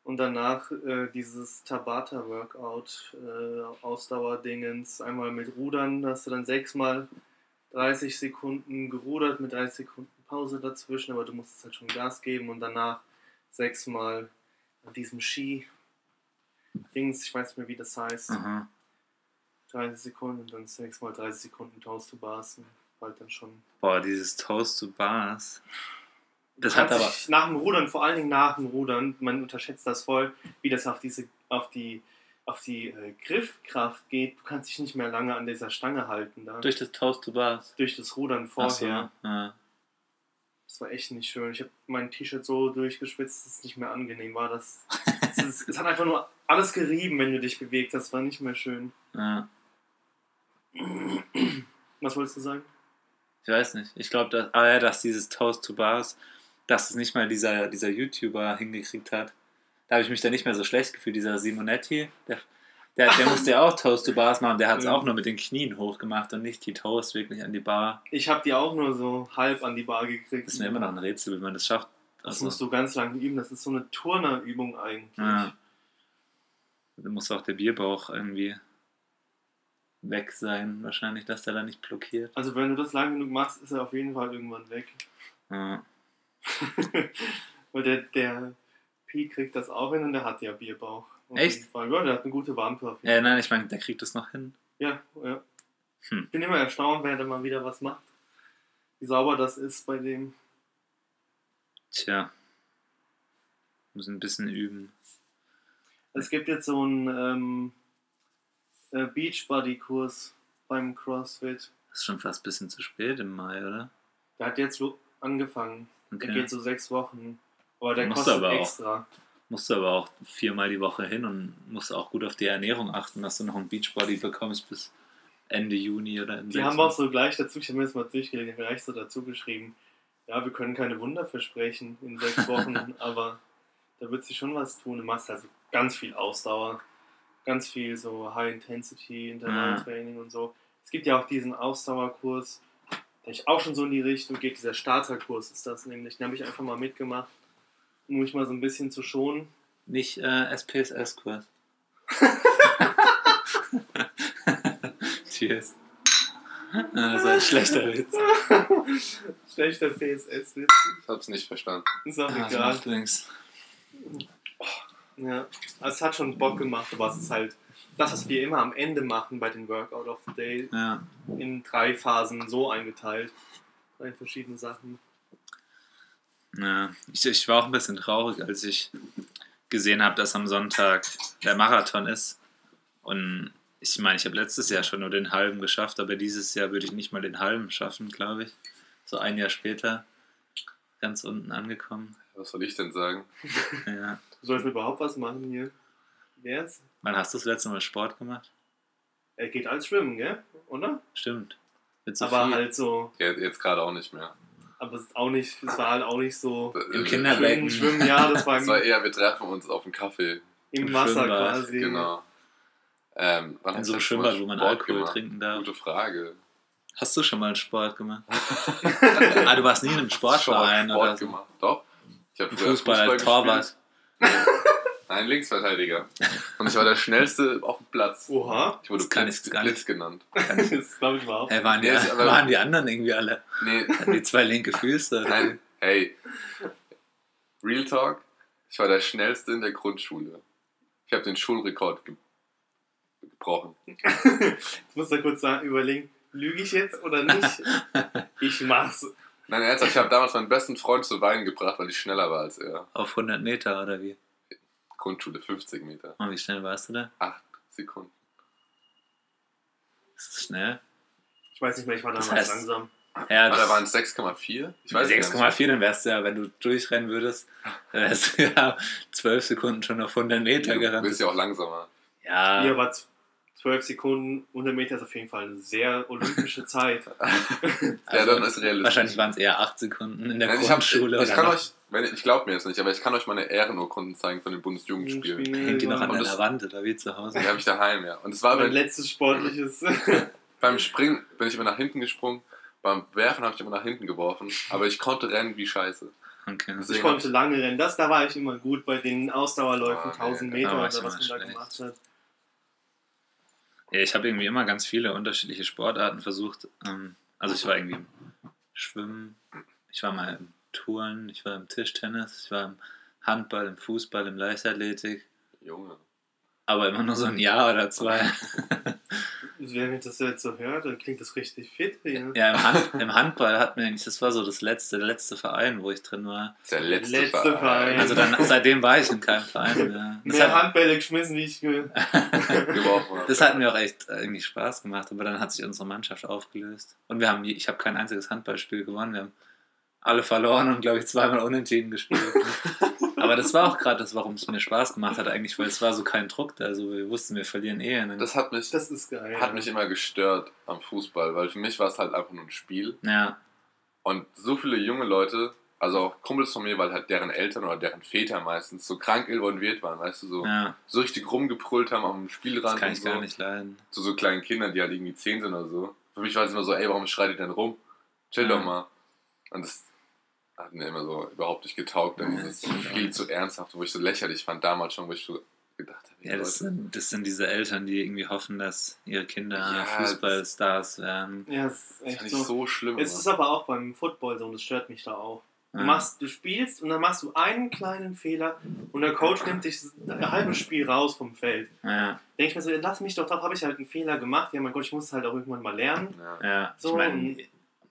Und danach äh, dieses Tabata-Workout, äh, Ausdauerdingens, einmal mit Rudern, da hast du dann sechsmal 30 Sekunden gerudert mit 30 Sekunden Pause dazwischen, aber du musst halt schon Gas geben und danach sechsmal an diesem Ski-Dings, ich weiß nicht mehr wie das heißt. Aha. 30 Sekunden und dann sechsmal 30 Sekunden Toast to Bars und bald dann schon. Boah, dieses Toast to Bars. Das Hat hat aber. nach dem Rudern, vor allen Dingen nach dem Rudern, man unterschätzt das voll, wie das auf diese, auf die, auf die äh, Griffkraft geht. Du kannst dich nicht mehr lange an dieser Stange halten da. Durch das Toast to Bars. Durch das Rudern Ach so, vorher. ja. Das war echt nicht schön. Ich habe mein T-Shirt so durchgeschwitzt, dass es nicht mehr angenehm war. Das, <laughs> es, ist, es hat einfach nur alles gerieben, wenn du dich bewegt hast. War nicht mehr schön. ja. Was wolltest du sagen? Ich weiß nicht. Ich glaube, dass, ah ja, dass dieses Toast to Bars, dass es nicht mal dieser, dieser YouTuber hingekriegt hat. Da habe ich mich dann nicht mehr so schlecht gefühlt. Dieser Simonetti, der, der, der musste ja auch Toast to Bars machen. Der hat es Ja. auch nur mit den Knien hochgemacht und nicht die Toast wirklich an die Bar. Ich habe die auch nur so halb an die Bar gekriegt. Das ist mir immer noch ein Rätsel, wie man das schafft. Das Also, musst du ganz lange üben. Das ist so eine Turnerübung eigentlich. Ja. da muss auch der Bierbauch irgendwie weg sein, wahrscheinlich, dass der da nicht blockiert. Also wenn du das lang genug machst, ist er auf jeden Fall irgendwann weg. Ja. <laughs> Weil der, der Pete kriegt das auch hin und der hat ja Bierbauch. Auf Echt? jeden Fall. Ja, der hat eine gute Wampe auf jeden Fall. nein, ich meine, der kriegt das noch hin. Ja, ja. Hm. Ich bin immer erstaunt, wer da mal wieder was macht. Wie sauber das ist bei dem. Tja. Muss ein bisschen üben. Es gibt jetzt so einen ähm, äh, Beachbody-Kurs beim CrossFit. Ist schon fast ein bisschen zu spät im Mai, oder? Der hat jetzt angefangen. Der Okay. geht so sechs Wochen. Aber der Musst kostet aber auch. extra. Musst du aber auch viermal die Woche hin und musst auch gut auf die Ernährung achten, dass du noch einen Beachbody bekommst bis Ende Juni oder in Die haben auch so gleich dazu, ich habe mir das mal durchgelesen, gleich so dazu geschrieben, ja, wir können keine Wunder versprechen in sechs Wochen, <laughs> aber da wird sich schon was tun. Du machst also ganz viel Ausdauer, ganz viel so High-Intensity, Intervalltraining und so. Es gibt ja auch diesen Ausdauerkurs, der ich auch schon so in die Richtung geht, dieser Starterkurs ist das nämlich. Den habe ich einfach mal mitgemacht, um mich mal so ein bisschen zu schonen. Nicht äh, SPSS-Kurs. <laughs> Cheers. Ah, Das ist ein schlechter Witz. Schlechter PSS-Witz, Ich hab's nicht verstanden. ist auch Ah, egal. nichts. Ja, also es hat schon Bock gemacht, aber es ist halt das, was wir immer am Ende machen bei den Workout of the Day, Ja. in drei Phasen so eingeteilt. Drei verschiedene Sachen. Ja, ich, ich war auch ein bisschen traurig, als ich gesehen habe, dass am Sonntag der Marathon ist. Und ich meine, ich habe letztes Jahr schon nur den halben geschafft, aber dieses Jahr würde ich nicht mal den halben schaffen, glaube ich. So ein Jahr später, ganz unten angekommen. Was soll ich denn sagen? <laughs> Ja. Du sollst überhaupt was machen hier. Wer's? Wann hast du das letzte Mal Sport gemacht? Er geht als Schwimmen, gell? Oder? Stimmt. So aber viel. halt so, Ja, jetzt gerade auch nicht mehr. Aber es ist auch nicht, es war halt auch nicht so. Im Kinderbecken. Schwimmen, Schwimmen, ja, das war <laughs> Es war eher, wir treffen uns auf einen Kaffee. im im Wasser Schwimmbad, quasi. Genau. Ähm, in so einem das Schwimmbad, wo man Sport Alkohol gemacht? trinken darf. Gute Frage. Hast du schon mal Sport gemacht? <laughs> ah, du warst nie in einem Sportverein Sport oder so. gemacht? Doch. Ich habe Fußball als Torwart. Nein, Linksverteidiger. Und ich war der schnellste auf dem Platz. Oha, Ich wurde Das Blitz, ich Blitz genannt. das glaube ich überhaupt. Hey, waren, die, aber- waren die anderen irgendwie alle? Nee, Hatten die zwei linke Füße? nein, hey. Real Talk. Ich war der schnellste in der Grundschule. Ich habe den Schulrekord ge gebrochen. Ich muss da kurz sagen, überlegen, lüge ich jetzt oder nicht? <laughs> ich mach's. Nein, ernsthaft, ich habe damals meinen besten Freund zu Weinen gebracht, weil ich schneller war als er. Auf 100 Meter oder wie? Grundschule 50 Meter. Und wie schnell warst du da? 8 Sekunden. Ist das schnell? Ich weiß nicht mehr, ich war damals Das heißt- langsam. Ja, das waren es 6,4? Ich weiß gar nicht. 6,4, dann wärst du ja, wenn du durchrennen würdest, dann wärst du ja 12 Sekunden schon auf 100 Meter Du gerannt. bist ja auch langsamer. Ja, Hier war 12 Sekunden, 100 Meter ist auf jeden Fall eine sehr olympische <laughs> Zeit. ja, dann ist realistisch. Also, wahrscheinlich waren es eher 8 Sekunden in der Nein, ich, hab, Grundschule. ich kann euch, wenn, ich glaube mir jetzt nicht, aber ich kann euch meine Ehrenurkunden zeigen von den Bundesjugendspielen. Hängt die noch an deiner das- Wand oder wie zu Hause? Die habe ich daheim, ja. Und es war Mein letztes sportliches. <laughs> beim Springen bin ich immer nach hinten gesprungen, beim Werfen habe ich immer nach hinten geworfen, aber ich konnte rennen wie scheiße. Okay. Ich konnte lange rennen. Das, da war ich immer gut bei den Ausdauerläufen, Ah, nee, 1000 nee, Meter oder ich was man da gemacht hat. Ja, ich habe irgendwie immer ganz viele unterschiedliche Sportarten versucht. Ähm, Also ich war irgendwie im Schwimmen, ich war mal im Touren, ich war im Tischtennis, ich war im Handball, im Fußball, im Leichtathletik, Junge. aber immer nur so ein Jahr oder zwei. <laughs> Wenn ich das jetzt so höre, dann klingt das richtig fit hier. Ja, im, Hand, im Handball hat mir eigentlich, das war so das letzte, der letzte Verein, wo ich drin war. Das ist der letzte, Letzte Verein. Verein. Also dann, seitdem war ich in keinem Verein mehr. Das Mehr hat, Handbälle geschmissen, wie ich <laughs> habe. das hat mir auch echt irgendwie Spaß gemacht, aber dann hat sich unsere Mannschaft aufgelöst. Und wir haben, ich habe kein einziges Handballspiel gewonnen. Wir haben alle verloren und glaube ich zweimal unentschieden gespielt. <laughs> aber das war auch gerade das, warum es mir Spaß gemacht hat eigentlich, weil es war so kein Druck da. Also wir wussten, wir verlieren eh. Das hat mich, Das ist geil. hat mich immer gestört am Fußball, weil für mich war es halt einfach nur ein Spiel. ja, Und so viele junge Leute, also auch Kumpels von mir, weil halt deren Eltern oder deren Väter meistens so krank involviert waren, weißt du, so, ja, so richtig rumgebrüllt haben am das Spielrand kann und ich so. gar nicht leiden. Zu so kleinen Kindern, die halt irgendwie 10 sind oder so. Für mich war es immer so, ey, warum schreit ihr denn rum? Chill Ja. doch mal. Und das hat mir immer so überhaupt nicht getaugt, dann dieses das ist viel zu ernsthaft, wo ich so lächerlich fand damals schon, wo ich so gedacht habe, Ja, das sind, das sind diese Eltern, die irgendwie hoffen, dass ihre Kinder Ja, Fußballstars werden. Ja, das ist das echt fand ich so. so schlimm. Es ist aber auch beim Football so und das stört mich da auch. Du, machst, du spielst und dann machst du einen kleinen Fehler und der Coach nimmt dich ein halbes Spiel raus vom Feld. Ja, Denke ich mir so, lass mich doch drauf, habe ich halt einen Fehler gemacht. Ja, mein Gott, ich muss es halt auch irgendwann mal lernen. ja. ja. So, ich meine,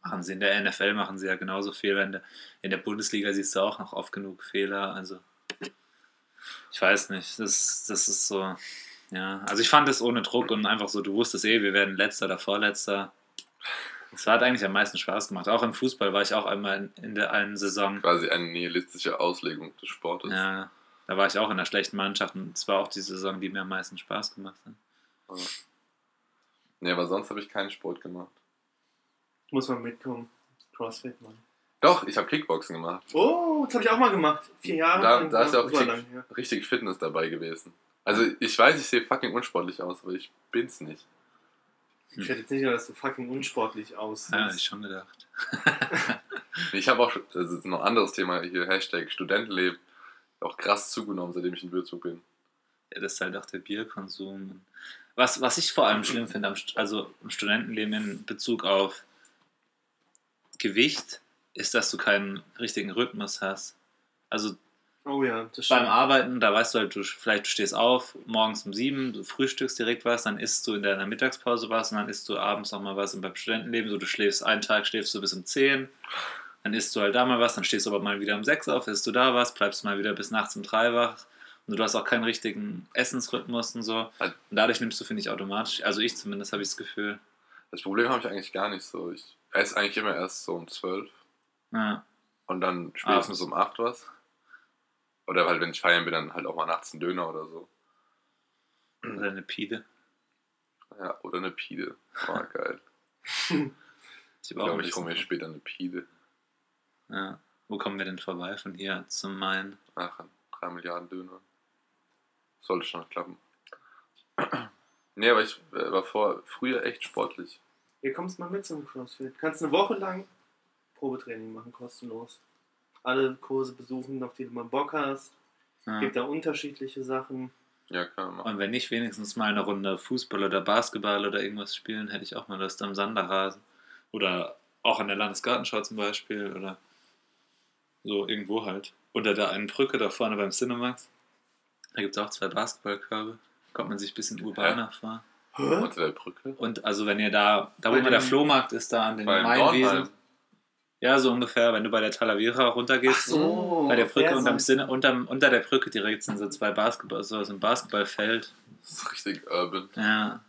Machen sie in der NFL machen sie ja genauso Fehler. In der, in der Bundesliga siehst du auch noch oft genug Fehler. Also ich weiß nicht. Das, das ist so. Ja, also ich fand es ohne Druck und einfach so, du wusstest eh, wir werden letzter oder vorletzter. Es hat eigentlich am meisten Spaß gemacht. Auch im Fußball war ich auch einmal in, in der einen Saison. Quasi eine nihilistische Auslegung des Sportes. Ja, da war ich auch in einer schlechten Mannschaft und es war auch die Saison, die mir am meisten Spaß gemacht hat. Nee, aber sonst habe ich keinen Sport gemacht. Muss man mitkommen. Crossfit, Mann. Doch, ich habe Kickboxen gemacht. Oh, das habe ich auch mal gemacht. Vier Jahre. Da, lang. da ist ja auch richtig, lang, ja. richtig Fitness dabei gewesen. Also ich weiß, ich sehe fucking unsportlich aus, aber ich bin's nicht. Ich hätte jetzt nicht gedacht, dass du fucking unsportlich aussiehst. Ja, hab ich schon gedacht. <laughs> Ich habe auch, schon- das ist noch ein anderes Thema hier, Hashtag Studentenleben, auch krass zugenommen, seitdem ich in Würzburg bin. Ja, das ist halt auch der Bierkonsum. Was, was ich vor allem schlimm finde, am, also im Studentenleben in Bezug auf Gewicht, ist, dass du keinen richtigen Rhythmus hast. Also Oh ja, das beim. Arbeiten, da weißt du halt, du, vielleicht du stehst auf, morgens um sieben, du frühstückst direkt was, dann isst du in deiner Mittagspause was und dann isst du abends nochmal was. Und beim Studentenleben, so du schläfst, einen Tag schläfst du bis um zehn, dann isst du halt da mal was, dann stehst du aber mal wieder um sechs auf, isst du da was, bleibst mal wieder bis nachts um drei wach. Und du hast auch keinen richtigen Essensrhythmus und so. Und dadurch nimmst du, finde ich, automatisch, also ich zumindest habe ich das Gefühl, Das Problem habe ich eigentlich gar nicht so. Ich esse eigentlich immer erst so um 12 ja, und dann spätestens Abends. um 8 was. Oder halt, wenn ich feiern bin, dann halt auch mal nachts ein Döner oder so. oder eine Pide. Ja, oder eine Pide. Oh, <laughs> geil. Ich glaube, ich hole mir später eine Pide. ja. Wo kommen wir denn vorbei von hier zum Main? Ach, ein 3 Milliarden Döner. Sollte schon klappen. <clears throat> Nee, aber ich äh, war vor, früher echt sportlich. Hier kommst mal mit zum Crossfit. Kannst eine Woche lang Probetraining machen, kostenlos. Alle Kurse besuchen, auf die du mal Bock hast. Ja. Gibt da unterschiedliche Sachen. Ja, kann man machen. Und wenn nicht wenigstens mal eine Runde Fußball oder Basketball oder irgendwas spielen, hätte ich auch mal Lust am Sanderrasen. Oder auch an der Landesgartenschau zum Beispiel oder so irgendwo halt. Unter der einen Brücke da vorne beim Cinemax. Da gibt es auch zwei Basketballkörbe. Kommt man sich ein bisschen urbaner vor. Hä? Unter der Brücke? Und also wenn ihr da, da wo immer der Flohmarkt ist, da an den Mainwiesen. Ja, so ungefähr, wenn du bei der Talavera runtergehst. so. Bei der Brücke der unterm Seite. Sinne, unterm, unter der Brücke direkt sind so zwei Basketball, so so ein Basketballfeld. Das ist richtig urban. Ja.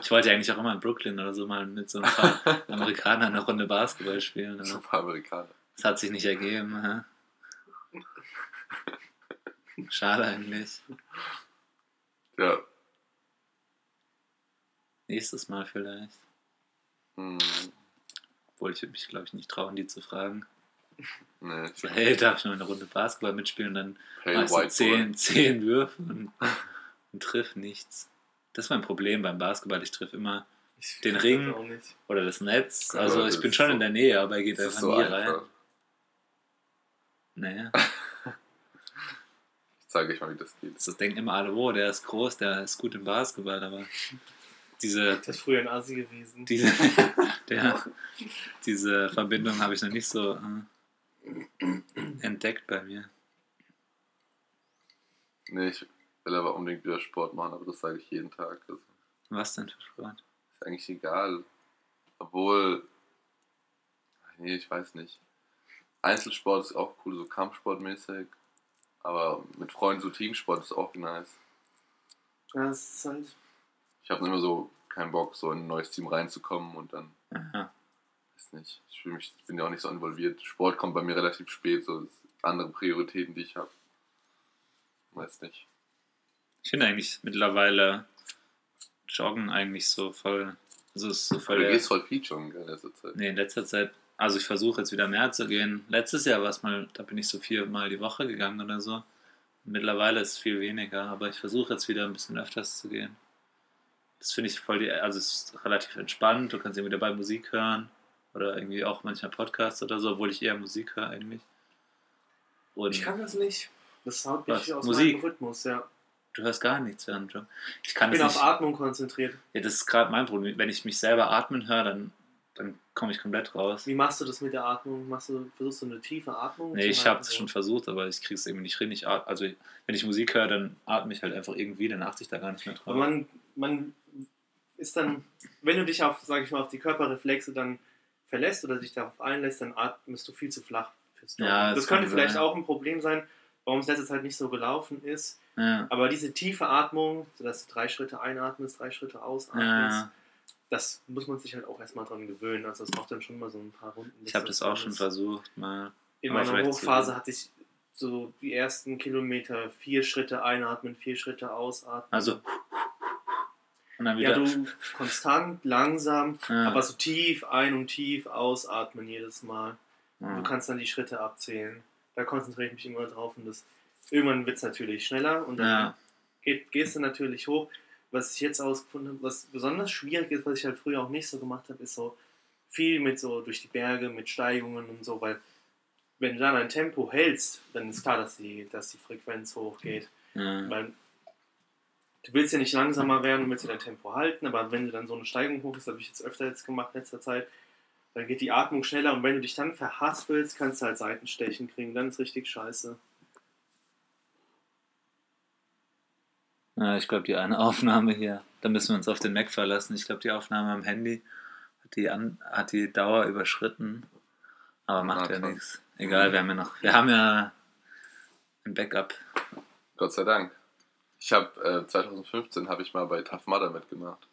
Ich wollte ja eigentlich auch immer in Brooklyn oder so mal mit so ein paar <laughs> Amerikanern eine Runde Basketball spielen. Aber Super Amerikaner. das hat sich nicht ergeben. hä? <laughs> Schade eigentlich. Ja. Nächstes Mal vielleicht. Hm, Obwohl ich würde mich, glaube ich, nicht trauen, die zu fragen. nee. So, hey, darf ich noch eine Runde Basketball mitspielen? Und dann Pale machst du zehn, zehn Würfe und, und triff nichts. Das ist mein Problem beim Basketball. Ich triff immer Ich den Ring. das Auch nicht. oder das Netz. Ja, Also ich bin schon so- in der Nähe, aber er geht einfach so nie rein. einfach. Naja. Ich zeige euch mal, wie das geht. Das denken immer alle, oh, der ist groß, der ist gut im Basketball, aber <laughs> diese, Das ist früher ein Asi gewesen. diese, <laughs> der, diese Verbindung habe ich noch nicht so äh, entdeckt bei mir. Nee, ich will aber unbedingt wieder Sport machen, aber das sage ich jeden Tag. Also, Was denn für Sport? ist eigentlich egal. Obwohl, nee, ich weiß nicht. Einzelsport ist auch cool, so Kampfsportmäßig. Aber mit Freunden so Teamsport ist auch nice. Ja, das ist halt. Ich habe immer so keinen Bock, so in ein neues Team reinzukommen und dann, Aha. weiß nicht, ich, mich, ich bin ja auch nicht so involviert. Sport kommt bei mir relativ spät, so andere Prioritäten, die ich habe. Weiß nicht. Ich finde eigentlich mittlerweile Joggen eigentlich so voll. Also es ist so voll Du gehst voll viel schon in letzter Zeit. Nee, in letzter Zeit, also ich versuche jetzt wieder mehr zu gehen. Letztes Jahr war es mal, da bin ich so viermal die Woche gegangen oder so. Mittlerweile ist es viel weniger, aber ich versuche jetzt wieder ein bisschen öfters zu gehen. Das finde ich voll die, also es ist relativ entspannt. Du kannst irgendwie dabei Musik hören oder irgendwie auch manchmal Podcasts oder so, obwohl ich eher Musik höre eigentlich. Und Ich kann das nicht. Das haut mich aus Musik? meinem Rhythmus, ja. du hörst gar nichts während du. Ich kann Ich bin auf nicht. Atmung konzentriert. Ja, das ist gerade mein Problem. Wenn ich mich selber atmen höre, dann, dann komme ich komplett raus. Wie machst du das mit der Atmung? Machst du, versuchst du eine tiefe Atmung? Nee, ich habe es schon versucht, aber ich kriege es irgendwie nicht hin. Ich at- also, wenn ich Musik höre, dann atme ich halt einfach irgendwie, dann achte ich da gar nicht mehr drauf. Aber man, man ist dann, wenn du dich auf, sag ich mal, auf die Körperreflexe dann verlässt oder sich darauf einlässt, dann atmest du viel zu flach fürs Joggen. Ja, das, das könnte vielleicht sein. auch ein Problem sein, warum es letzte Zeit nicht so gelaufen ist. Ja. Aber diese tiefe Atmung, sodass du drei Schritte einatmest, drei Schritte ausatmest, Ja. das muss man sich halt auch erstmal dran gewöhnen. Also das braucht dann schon mal so ein paar Runden. Ich habe das auch schon versucht, mal. In meiner Hochphase hatte ich so die ersten Kilometer vier Schritte einatmen, vier Schritte ausatmen. Also. Und dann ja, wieder. du konstant, langsam, <laughs> Ja. aber so tief ein- und tief ausatmen jedes Mal. Ja. Du kannst dann die Schritte abzählen. Da konzentriere ich mich immer drauf und das irgendwann wird es natürlich schneller und dann Ja. geht, gehst du natürlich hoch. Was ich jetzt ausgefunden habe, was besonders schwierig ist, was ich halt früher auch nicht so gemacht habe, ist so viel mit so durch die Berge, mit Steigungen und so, weil wenn du dann ein Tempo hältst, dann ist klar, dass die, dass die Frequenz hochgeht. Ja. Weil du willst ja nicht langsamer werden, du willst ja dein Tempo halten, aber wenn du dann so eine Steigung hoch ist, habe ich jetzt öfter jetzt gemacht in letzter Zeit, dann geht die Atmung schneller und wenn du dich dann verhaspelst, kannst du halt Seitenstechen kriegen, dann ist richtig scheiße. Ja, ich glaube, die eine <laughs> Aufnahme hier, da müssen wir uns auf den Mac verlassen. Ich glaube, die Aufnahme am Handy hat die, an, hat die Dauer überschritten. Aber macht Na, ja krass. nichts. Egal, wir haben ja noch, wir haben ja ein Backup. Gott sei Dank. Ich habe äh, 2015 habe ich mal bei Tough Mudder mitgemacht.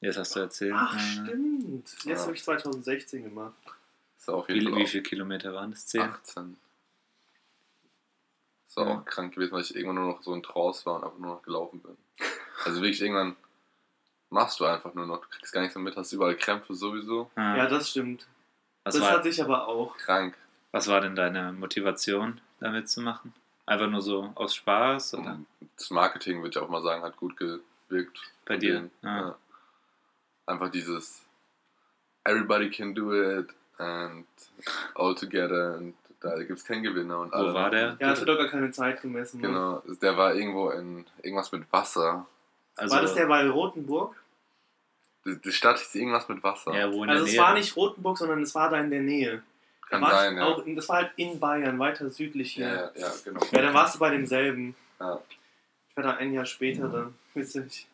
Jetzt hast du erzählt. Ach, Ja. stimmt. Jetzt Ja. habe ich 2016 gemacht. Ist auf jeden Wie, Fall wie viele Kilometer waren das? Zehn? 18. Ist war Ja. auch krank gewesen, weil ich irgendwann nur noch so in Trance war und einfach nur noch gelaufen bin. <laughs> Also wirklich irgendwann machst du einfach nur noch, du kriegst gar nichts mehr mit, hast überall Krämpfe sowieso. Ja. Ja, das stimmt. was, das war, hatte ich aber auch. Krank. was war denn deine Motivation, damit zu machen? Einfach nur so aus Spaß? Oder? Und das Marketing, würde ich auch mal sagen, hat gut gewirkt. Bei dir? denen. Ja. Ja. Einfach dieses Everybody can do it and all together und da gibt es keinen Gewinner. Und Wo alle war der? Ja, es wird doch gar keine Zeit gemessen. ne? Genau, der war irgendwo in irgendwas mit Wasser. Also, War das der bei Rotenburg? Die, die Stadt hieß irgendwas mit Wasser. ja, wo in Also der es Nähe? war nicht Rotenburg, sondern es war da in der Nähe. Kann da war sein, ja. auch, das war halt in Bayern, weiter südlich hier. ja. Ja, ja, genau. Ja, dann warst du bei demselben. Ja. Ich war da ein Jahr später dann. Witzig.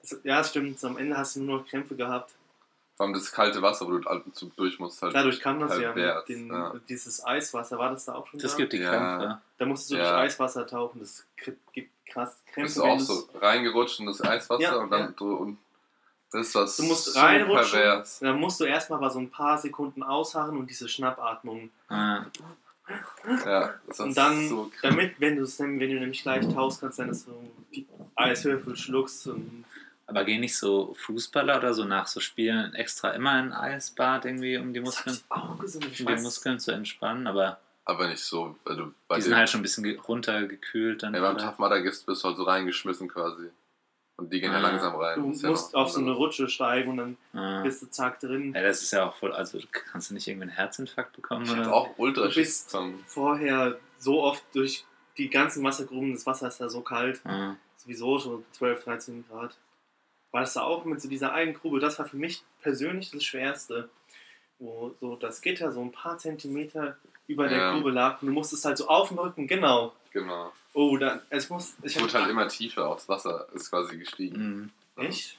Das, ja, stimmt. Am Ende hast du nur noch Krämpfe gehabt. Vor allem das kalte Wasser, wo du zu durch musst. Halt. Dadurch kam das Halb ja. den, ja. Dieses Eiswasser, war das da auch schon Das da? gibt die Ja. Krämpfe. Da musstest du Ja. durch Eiswasser tauchen. Das gibt krass Krämpfe. bist du auch so reingerutscht in das Eiswasser Ja, und dann ja. so und das ist was Du musst so reinrutschen. pervers. Dann musst du erstmal mal so ein paar Sekunden ausharren und diese Schnappatmung. Ah, Ja, das ist Und dann, so krass. damit, wenn du, wenn du nämlich gleich tauchst, kannst dann, du die Eiswürfel schluckst und aber gehen nicht so Fußballer oder so nach so Spielen extra immer in ein Eisbad irgendwie, um die Muskeln, gesehen. Um die Muskeln zu entspannen? Aber Aber nicht so, weil du bei die sind halt schon ein bisschen ge- runtergekühlt. Dann ja, beim. Tough Mudder bist bist du halt so reingeschmissen quasi. Und die gehen ja Ah. langsam rein. du ja musst auf so eine. Rutsche steigen und dann Ah. bist du zack drin. Ja, das ist ja auch voll. Also kannst du nicht irgendwie einen Herzinfarkt bekommen? Ich Oder? hab auch ultra Du bist vorher so oft durch die ganzen Wassergruben, das Wasser ist da so kalt, Ah. sowieso schon 12, 13 Grad. War das da auch mit so dieser einen Grube, das war für mich persönlich das Schwerste. Wo so das Gitter so ein paar Zentimeter über der Ja. Grube lag und du musstest halt so auf dem Rücken, genau. Genau. Oh, dann, es muss, ich Es wurde halt immer tiefer, auch das Wasser ist quasi gestiegen. Mhm. Echt?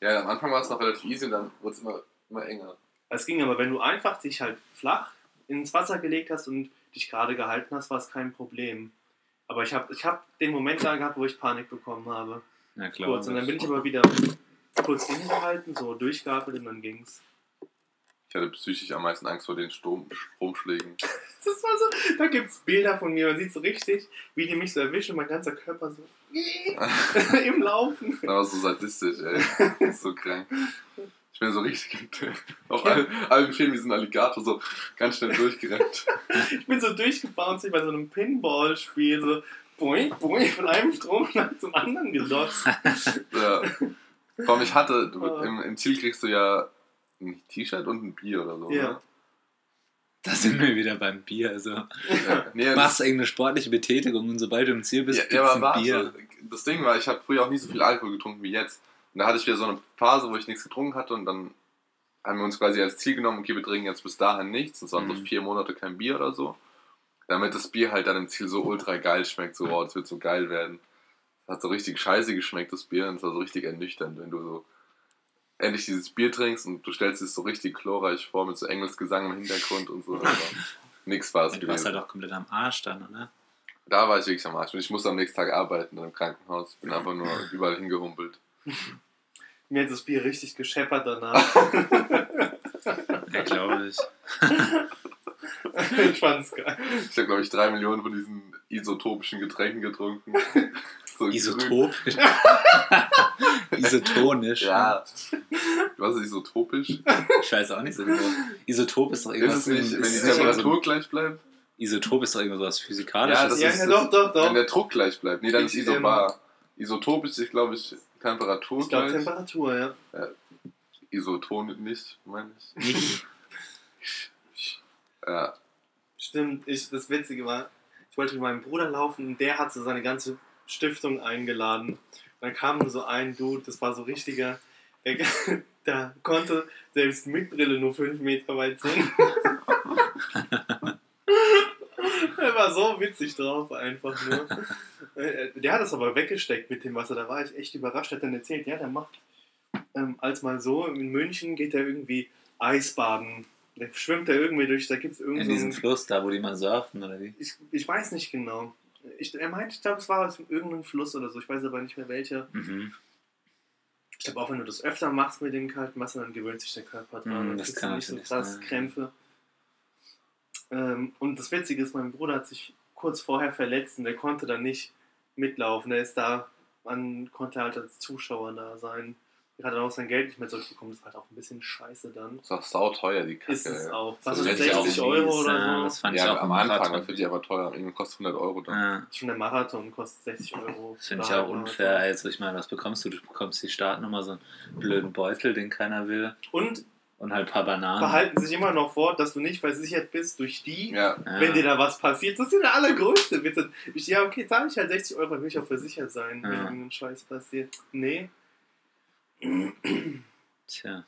Ja, am Anfang war es noch relativ easy und dann wurde es immer, immer enger. Es ging aber, wenn du einfach dich halt flach ins Wasser gelegt hast und dich gerade gehalten hast, war es kein Problem. Aber ich habe ich hab den Moment da gehabt, wo ich Panik bekommen habe. Ja, klar. Kurz. Und dann bin ich aber wieder kurz innegehalten, so durchgeatmet und dann ging's. Ich hatte psychisch am meisten Angst vor den Sturm, Stromschlägen. <laughs> Das war so, da gibt's Bilder von mir, man sieht so richtig, wie die mich so erwischen, mein ganzer Körper so <laughs> im Laufen. <laughs> Das war so sadistisch, ey. Das ist so krank. Ich bin so richtig auf allen, allen Filmen diesen Alligator so ganz schnell durchgerannt. Ich bin so durchgebounced wie bei so einem Pinball-Spiel, so boing, boing, von einem Stromschlag zum anderen gelotzt. Ja. Vor allem, ich hatte, du, Ah. im, im Ziel kriegst du ja ein T-Shirt und ein Bier oder so. Ja. Ne? Da sind wir wieder beim Bier. Also, Ja. Nee, machst irgendeine sportliche Betätigung und sobald du im Ziel bist, Ja, ja aber ein warte, Bier. das Ding war, ich habe früher auch nie so viel Alkohol getrunken wie jetzt. Und da hatte ich wieder so eine Phase, wo ich nichts getrunken hatte und dann haben wir uns quasi als Ziel genommen, okay, wir trinken jetzt bis dahin nichts. Das waren so Mhm. vier Monate kein Bier oder so. Damit das Bier halt dann im Ziel so ultra geil schmeckt, so, oh, das wird so geil werden. Das hat so richtig scheiße geschmeckt, das Bier, und es war so richtig ernüchternd, wenn du so endlich dieses Bier trinkst und du stellst es so richtig chlorreich vor mit so Engelsgesang im Hintergrund und so. Aber nix Spaß Du warst gewesen. halt auch komplett am Arsch dann, oder? Da war ich wirklich am Arsch. Und ich musste am nächsten Tag arbeiten dann im Krankenhaus. Bin einfach nur überall hingehumpelt. <laughs> Mir hat das Bier richtig gescheppert danach. Ja, glaube ich. <laughs> <laughs> ich fand's geil. Ich habe, glaube ich, drei Millionen von diesen isotopischen Getränken getrunken. <laughs> So grün. Isotop. <laughs> Isotonisch. Ja. Was ist isotopisch? Ich weiß auch nicht so genau. Isotop ist doch Ist irgendwas. es nicht, wenn die ist Temperatur gleich bleibt? So, Isotop ist doch irgendwas was Physikalisches. Ja, das Ja, ist ja, doch, doch, doch. Wenn der Druck gleich bleibt. Nee, dann ist Ich, isobar. Isotop ist, glaube ich, Temperatur Ich glaube gleich. Temperatur, ja. Isoton nicht, meine ich. Nicht. Ja. Stimmt, ich, das Witzige war, ich wollte mit meinem Bruder laufen und der hat so seine ganze Stiftung eingeladen. Und dann kam so ein Dude, das war so richtiger, der, <laughs> der konnte selbst mit Brille nur 5 Meter weit sehen. <laughs> er war so witzig drauf, einfach nur. Äh, Der hat das aber weggesteckt mit dem Wasser, da war ich echt überrascht. Er hat dann erzählt, ja, der macht ähm, als mal so, in München geht er irgendwie Eisbaden. Der schwimmt da irgendwie durch, da gibt es In irgendwie. diesem Fluss da, wo die mal surfen, oder wie? Ich, ich weiß nicht genau. Ich, er meinte, ich glaube, es war aus irgendeinem Fluss oder so. Ich weiß aber nicht mehr welcher. Mhm. Ich glaube, auch wenn du das öfter machst mit dem kalten Wasser, dann gewöhnt sich der Körper dran. Mm, das kann nicht so krass sein. Krämpfe. Ähm, und das Witzige ist, mein Bruder hat sich kurz vorher verletzt und der konnte dann nicht mitlaufen. Er ist da, man konnte halt als Zuschauer da sein. Er hat dann auch sein Geld nicht mehr zurückbekommen. Das war halt auch ein bisschen scheiße dann. Das ist auch sauteuer, die Kacke. Ist es auch. Was ist hätte ich auch 60 nie Euro oder so? das fand ich Ja, auch am Anfang, Marathon. das wird die aber teuer. Irgendwann kostet 100 Euro dann. Ja, Schon der Marathon kostet 60 Euro. das finde ich auch unfair. Also ich meine, was bekommst du? Du bekommst die Startnummer, so einen blöden Beutel, den keiner will. Und Und halt ein paar Bananen. behalten sich immer noch vor, dass du nicht versichert bist durch die, Ja, Ja. wenn dir da was passiert. Das ist ja der allergrößte. Ich, ja, okay, zahle ich halt 60 Euro, dann will ich auch versichert sein, wenn Ja. irgendein Scheiß passiert. Nee. Tja.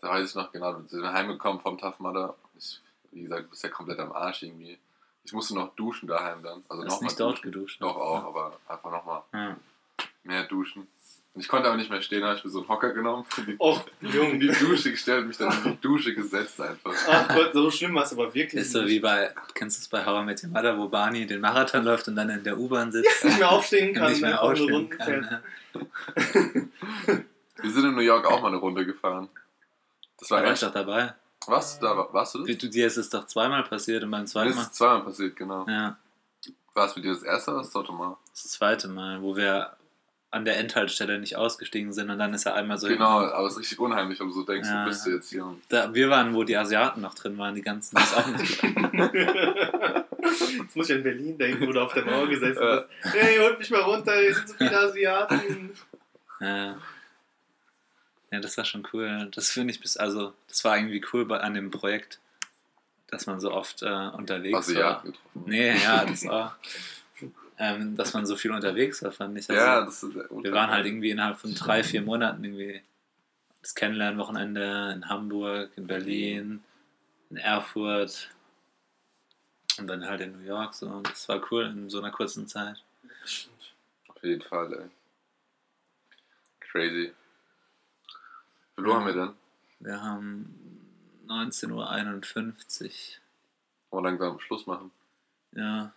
da weiß ich noch genau. Wir sind heimgekommen vom Tough Mudder. Ich, wie gesagt, du bist ja komplett am Arsch irgendwie. Ich musste noch duschen daheim dann. Also Du hast nochmal nicht dort duschen. geduscht. Doch auch, aber einfach nochmal Ja. mehr duschen. Und ich konnte aber nicht mehr stehen, da habe ich mir so einen Hocker genommen, die, Oh, in Junge. die Dusche gestellt und mich dann in die Dusche gesetzt einfach. Ach Gott, so schlimm war es aber wirklich. Ist so wie bei, kennst du es bei Met Your Mother, wo Barney den Marathon läuft und dann in der U-Bahn sitzt nicht mehr aufstehen kann, nicht mehr nur aufstehen kann. fährt. <laughs> ne? Wir sind in New York auch mal eine Runde gefahren. Das war Da war ich doch dabei. Was? Da, warst du das? Wie, du, dir ist es doch zweimal passiert und beim Mir zweiten ist Mal. es zweimal passiert, genau. Ja, War es mit dir das erste oder das zweite Mal? das zweite Mal, wo wir an der Endhaltestelle nicht ausgestiegen sind und dann ist er einmal so. Genau, aber es ist richtig unheimlich, wenn du so denkst, Ja. wo bist du jetzt hier? Da, wir waren, wo die Asiaten noch drin waren, die ganzen. Das ist auch nicht <laughs> Jetzt muss ich an Berlin denken, wo du auf der Mauer gesessen Ja. bist. Hey, holt mich mal runter, hier sind so viele Asiaten. Ja. ja, das war schon cool. Das finde ich bis, also, das war irgendwie cool bei, an dem Projekt, dass man so oft äh, unterwegs Asiaten war. getroffen. Nee, ja, das auch. Ähm, dass man so viel unterwegs war, fand ich. Also, Ja, das ist wir waren halt irgendwie innerhalb von drei, vier Monaten irgendwie das Kennenlernwochenende in Hamburg, in Berlin, in Erfurt und dann halt in New York. So. Und das war cool in so einer kurzen Zeit. Auf jeden Fall, ey. Crazy. Wie Uhr haben wir denn? Wir haben 19.51 Uhr. Wollen wir langsam Schluss machen? Ja,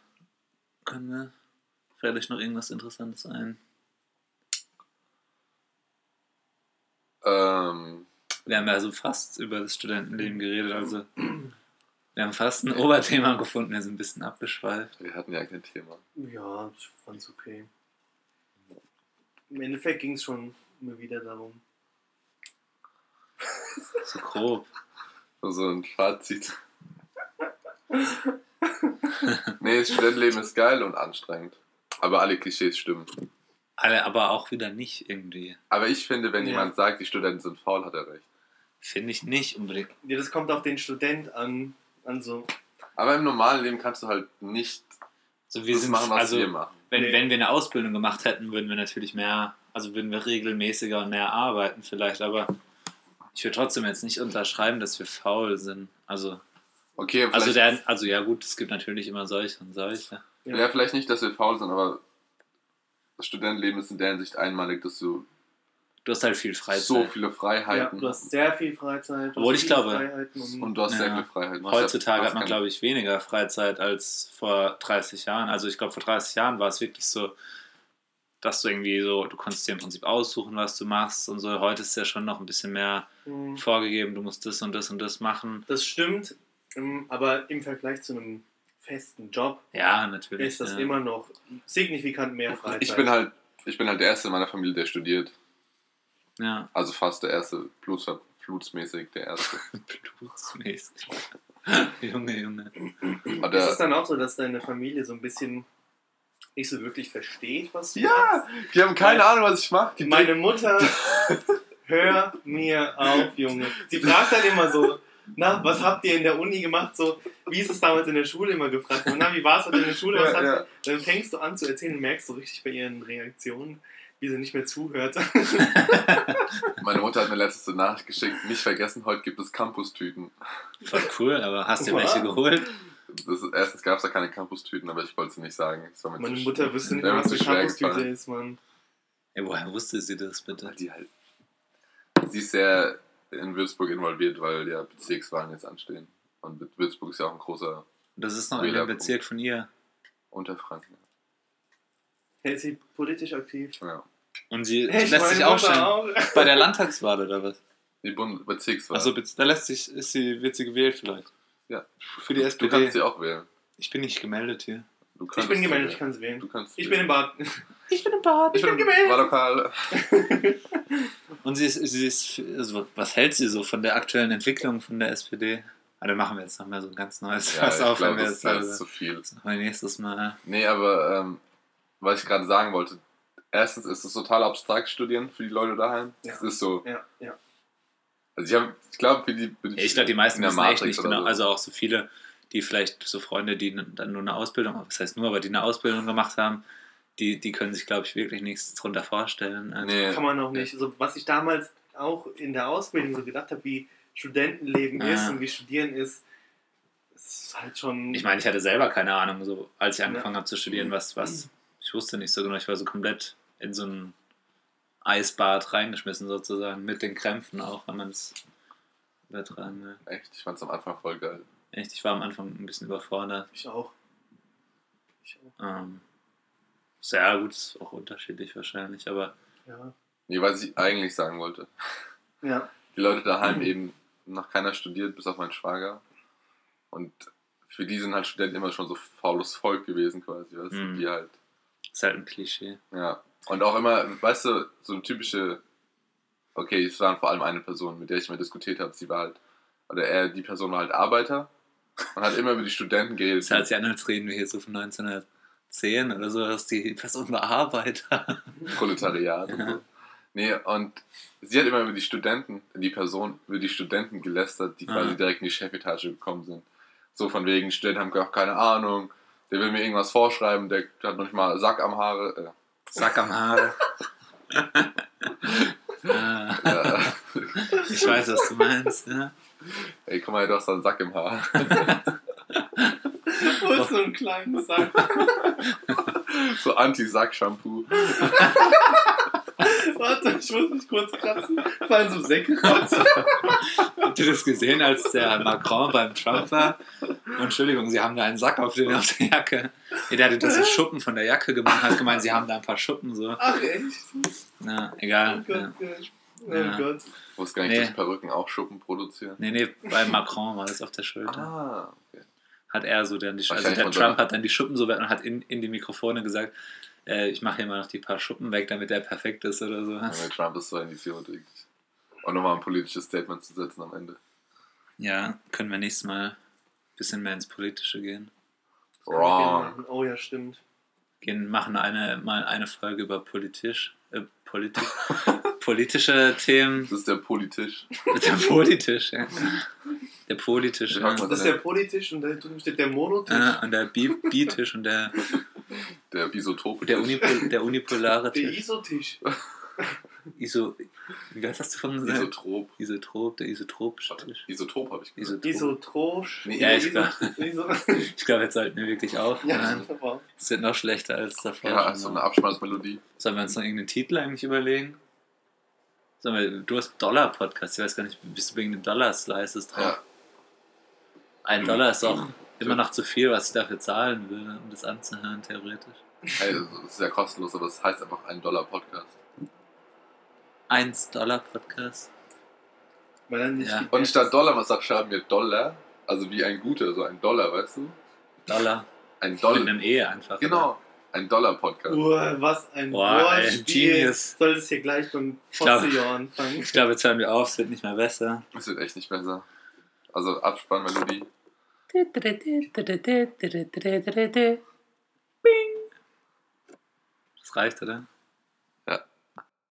können wir? Fällt euch noch irgendwas Interessantes ein? Ähm, Wir haben ja also fast über das Studentenleben geredet, also wir haben fast ein Oberthema gefunden, wir sind ein bisschen abgeschweift. wir hatten ja kein Thema. Ja, ich fand's okay. Im Endeffekt ging es schon immer wieder darum. <laughs> So grob. So so ein Fazit. <laughs> nee, das Studentenleben ist geil und anstrengend. Aber alle Klischees stimmen. Alle, aber auch wieder nicht irgendwie. Aber ich finde, wenn Ja. jemand sagt, die Studenten sind faul, hat er recht. Finde ich nicht unbedingt. Ja, das kommt auf den Student an. an so. Aber im normalen Leben kannst du halt nicht So, wir das sind, machen, was also, wir machen. wenn, Nee. wenn wir eine Ausbildung gemacht hätten, würden wir natürlich mehr, also würden wir regelmäßiger und mehr arbeiten vielleicht, aber ich würde trotzdem jetzt nicht unterschreiben, dass wir faul sind. Also, Okay, also, der, also ja gut, es gibt natürlich immer solche und solche. Ja. vielleicht nicht, dass wir faul sind, aber das Studentenleben ist in der Hinsicht einmalig, dass du Du hast halt viel Freizeit. so viele Ja, Freiheiten. du hast sehr viel Freizeit. Obwohl ich glaube- Freiheiten und, und du hast sehr Ja. Freiheiten. Du hast ja Heutzutage hat man, glaube ich, weniger Freizeit als vor 30 Jahren. Also ich glaube, vor 30 Jahren war es wirklich so, dass du irgendwie so, du konntest dir im Prinzip aussuchen, was du machst und so. Heute ist ja schon noch ein bisschen mehr Mhm. vorgegeben, du musst das und das und das machen. Das stimmt, ähm, aber im Vergleich zu einem festen Job Ja, natürlich. ist das ja. immer noch signifikant mehr Freizeit. Ich bin halt, ich bin halt der Erste in meiner Familie, der studiert. Ja, Also fast der Erste, Bluts, blutsmäßig der Erste. <laughs> blutsmäßig. Junge, Junge. Aber Ist es dann auch so, dass deine Familie so ein bisschen nicht so wirklich versteht, was du ja, die haben keine Ahnung, was ich mache. machst? Meine Mutter, <laughs> hör mir auf, Junge. Sie fragt dann immer so, na, was habt ihr in der Uni gemacht? So, wie ist es damals in der Schule immer gefragt? Und, na, wie war es heute in der Schule? Was Ja, ja. Dann fängst du an zu erzählen und merkst so richtig bei ihren Reaktionen, wie sie nicht mehr zuhört. <laughs> Meine Mutter hat mir letztes eine Nachricht geschickt, nicht vergessen, heute gibt es Campus-Tüten. Voll cool, aber hast du Wow. welche geholt? Das, erstens gab es da keine Campus-Tüten, aber ich wollte sie nicht sagen. Das war mir Meine Mutter wüsste nicht was zu eine schwer Campus-Tüte ist, Mann. Ja, woher wusste sie das bitte? Weil die halt. Sie ist sehr in Würzburg involviert, weil ja Bezirkswahlen jetzt anstehen. Und Würzburg ist ja auch ein großer Das ist noch in dem Wählerpunkt. Bezirk von ihr. Unterfranken. Hält sie politisch aktiv? Ja. Und sie Echt, lässt sich schon auch. bei der Landtagswahl oder was? Die Bund Bezirkswahl. Achso, da lässt sich, ist sie, wird sie gewählt vielleicht. Ja. Für die du SPD. kannst sie auch wählen. ich bin nicht gemeldet hier. Du Ich bin gemeldet, ich kann sie wählen. Du kannst Ich bin im. Bad. <laughs> Ich bin im Bad. Ich bin gemeldet. Wahllokal. <laughs> Und sie ist, sie ist also was hält sie so von der aktuellen Entwicklung von der SPD? Ah, dann machen wir jetzt noch mal so ein ganz neues Ja, Fass ich auf, wenn glaube, wir das, jetzt das ist also, zu viel. das wir nächstes Mal. Nee, aber ähm, was ich gerade sagen wollte, erstens ist es total abstrakt studieren für die Leute daheim. Ja. Es ist so, Ja, ja. also ich habe, ich glaube, für die bin Ja, ich glaube, die meisten wissen echt nicht genau. so. Also auch so viele, die vielleicht so Freunde, die dann nur eine Ausbildung, was heißt nur, aber die eine Ausbildung gemacht haben, die, die können sich, glaube ich, wirklich nichts drunter vorstellen. Also, Nee. Kann man auch nicht. So, was ich damals auch in der Ausbildung so gedacht habe, wie Studentenleben Ja. ist und wie Studieren ist, ist halt schon. Ich meine, ich hatte selber keine Ahnung, so als ich angefangen Ja. habe zu studieren, was, was, ich wusste nicht so genau, ich war so komplett in so ein Eisbad reingeschmissen sozusagen, mit den Krämpfen auch, wenn man es übertragen will. echt, ich fand es am Anfang voll geil. Echt, ich war am Anfang ein bisschen überfordert. ich auch. Ich auch. Ähm, sehr gut, ist auch unterschiedlich wahrscheinlich, aber Ja. Nee, was ich eigentlich sagen wollte. Ja. Die Leute daheim eben noch keiner studiert, bis auf meinen Schwager. Und für die sind halt Studenten immer schon so faules Volk gewesen quasi, weißt du, Mhm. die halt, ist halt ein Klischee. ja. Und auch immer, weißt du, so eine typische, okay, es war vor allem eine Person, mit der ich mal diskutiert habe, sie war halt, oder er, die Person war halt Arbeiter und hat immer über die Studenten geredet. Das hört sich an, als reden wir hier so von 1910 oder so, dass die Person war Arbeiter. Proletariat und Ja. so. Nee, und sie hat immer über die Studenten, die Person, über die Studenten gelästert, die quasi Ah. direkt in die Chefetage gekommen sind. So von wegen, Studenten haben auch keine Ahnung, der will mir irgendwas vorschreiben, der hat noch nicht mal Sack am Haare. Äh, Sack am Haare. <laughs> ah, ja. ich weiß, was du meinst. Ja. Ey, guck mal, du hast da einen Sack im Haar. <laughs> Und so einen kleinen Sack. <laughs> So Anti-Sack-Shampoo. <laughs> Warte, ich muss mich kurz kratzen. Fallen so Säcke raus. Habt ihr das gesehen, als der Macron beim Trump war? Entschuldigung, sie haben da einen Sack auf, den, auf der Jacke. Ja, der hatte das Schuppen von der Jacke gemacht, hat gemeint, sie haben da ein paar Schuppen so. Ach, echt? Na, Oh egal. Gott, Ja. Oh Ja. Gott. Ich wusste gar nicht, Nee. dass Perücken auch Schuppen produzieren. Nee, nee, bei Macron war das auf der Schulter. Ah, okay. Hat er so dann die Also Wahrscheinlich der Trump hat dann die Schuppen so und hat in, in die Mikrofone gesagt, äh, ich mache hier mal noch die paar Schuppen weg, damit der perfekt ist oder so. Ja, Trump ist so ein Idiot. wirklich. Und nochmal ein politisches Statement zu setzen am Ende. Ja, können wir nächstes Mal ein bisschen mehr ins Politische gehen. Wrong. Oh ja, stimmt. gehen machen eine, mal eine Folge über politisch, äh, Politik, <laughs> politische Themen. Das ist der Politisch. <laughs> Der politisch, ja. Der politische. Ja, Das ist der Politisch und da drüben steht der Monotisch. Äh, und der Bi Bitisch und der, Der Isotop. der, Unipol der unipolare der Tisch. Isotisch. Iso, wie was hast du von gesagt? Isotrop. Isotrop, der isotropische Tisch. Isotop habe ich gesagt. Isotrop. Isotrosch. Nee, Ja, ich Iso- glaub- glaube, jetzt sollten wir wirklich auf. Ja, es wird noch schlechter als davor. Ja, so eine Abspannsmelodie. Sollen wir uns noch irgendeinen Titel eigentlich überlegen? Sag mal, du hast Dollar-Podcast. Ich weiß gar nicht, bist du wegen den Dollar-Slices drauf? Ja. Ein Dollar ist auch immer noch zu viel, was ich dafür zahlen würde, um das anzuhören, theoretisch. Hey, das ist ja kostenlos, aber es heißt einfach ein Dollar Podcast. 1 Dollar Podcast. Weil dann nicht Ja. Und statt Dollar, was sagt, schreiben wir Dollar. Also wie ein guter, so ein Dollar, weißt du? Dollar. Ein Mit Dollar. einem E einfach. Genau. Ein Dollar Podcast. Uah, was ein Boah, ey, Wortspiel. Genius. Solltest hier gleich beim Postillon anfangen. Ich glaube, jetzt hören wir auf, es wird nicht mehr besser. Es wird echt nicht besser. Also Abspannmelodie. Das reicht, oder?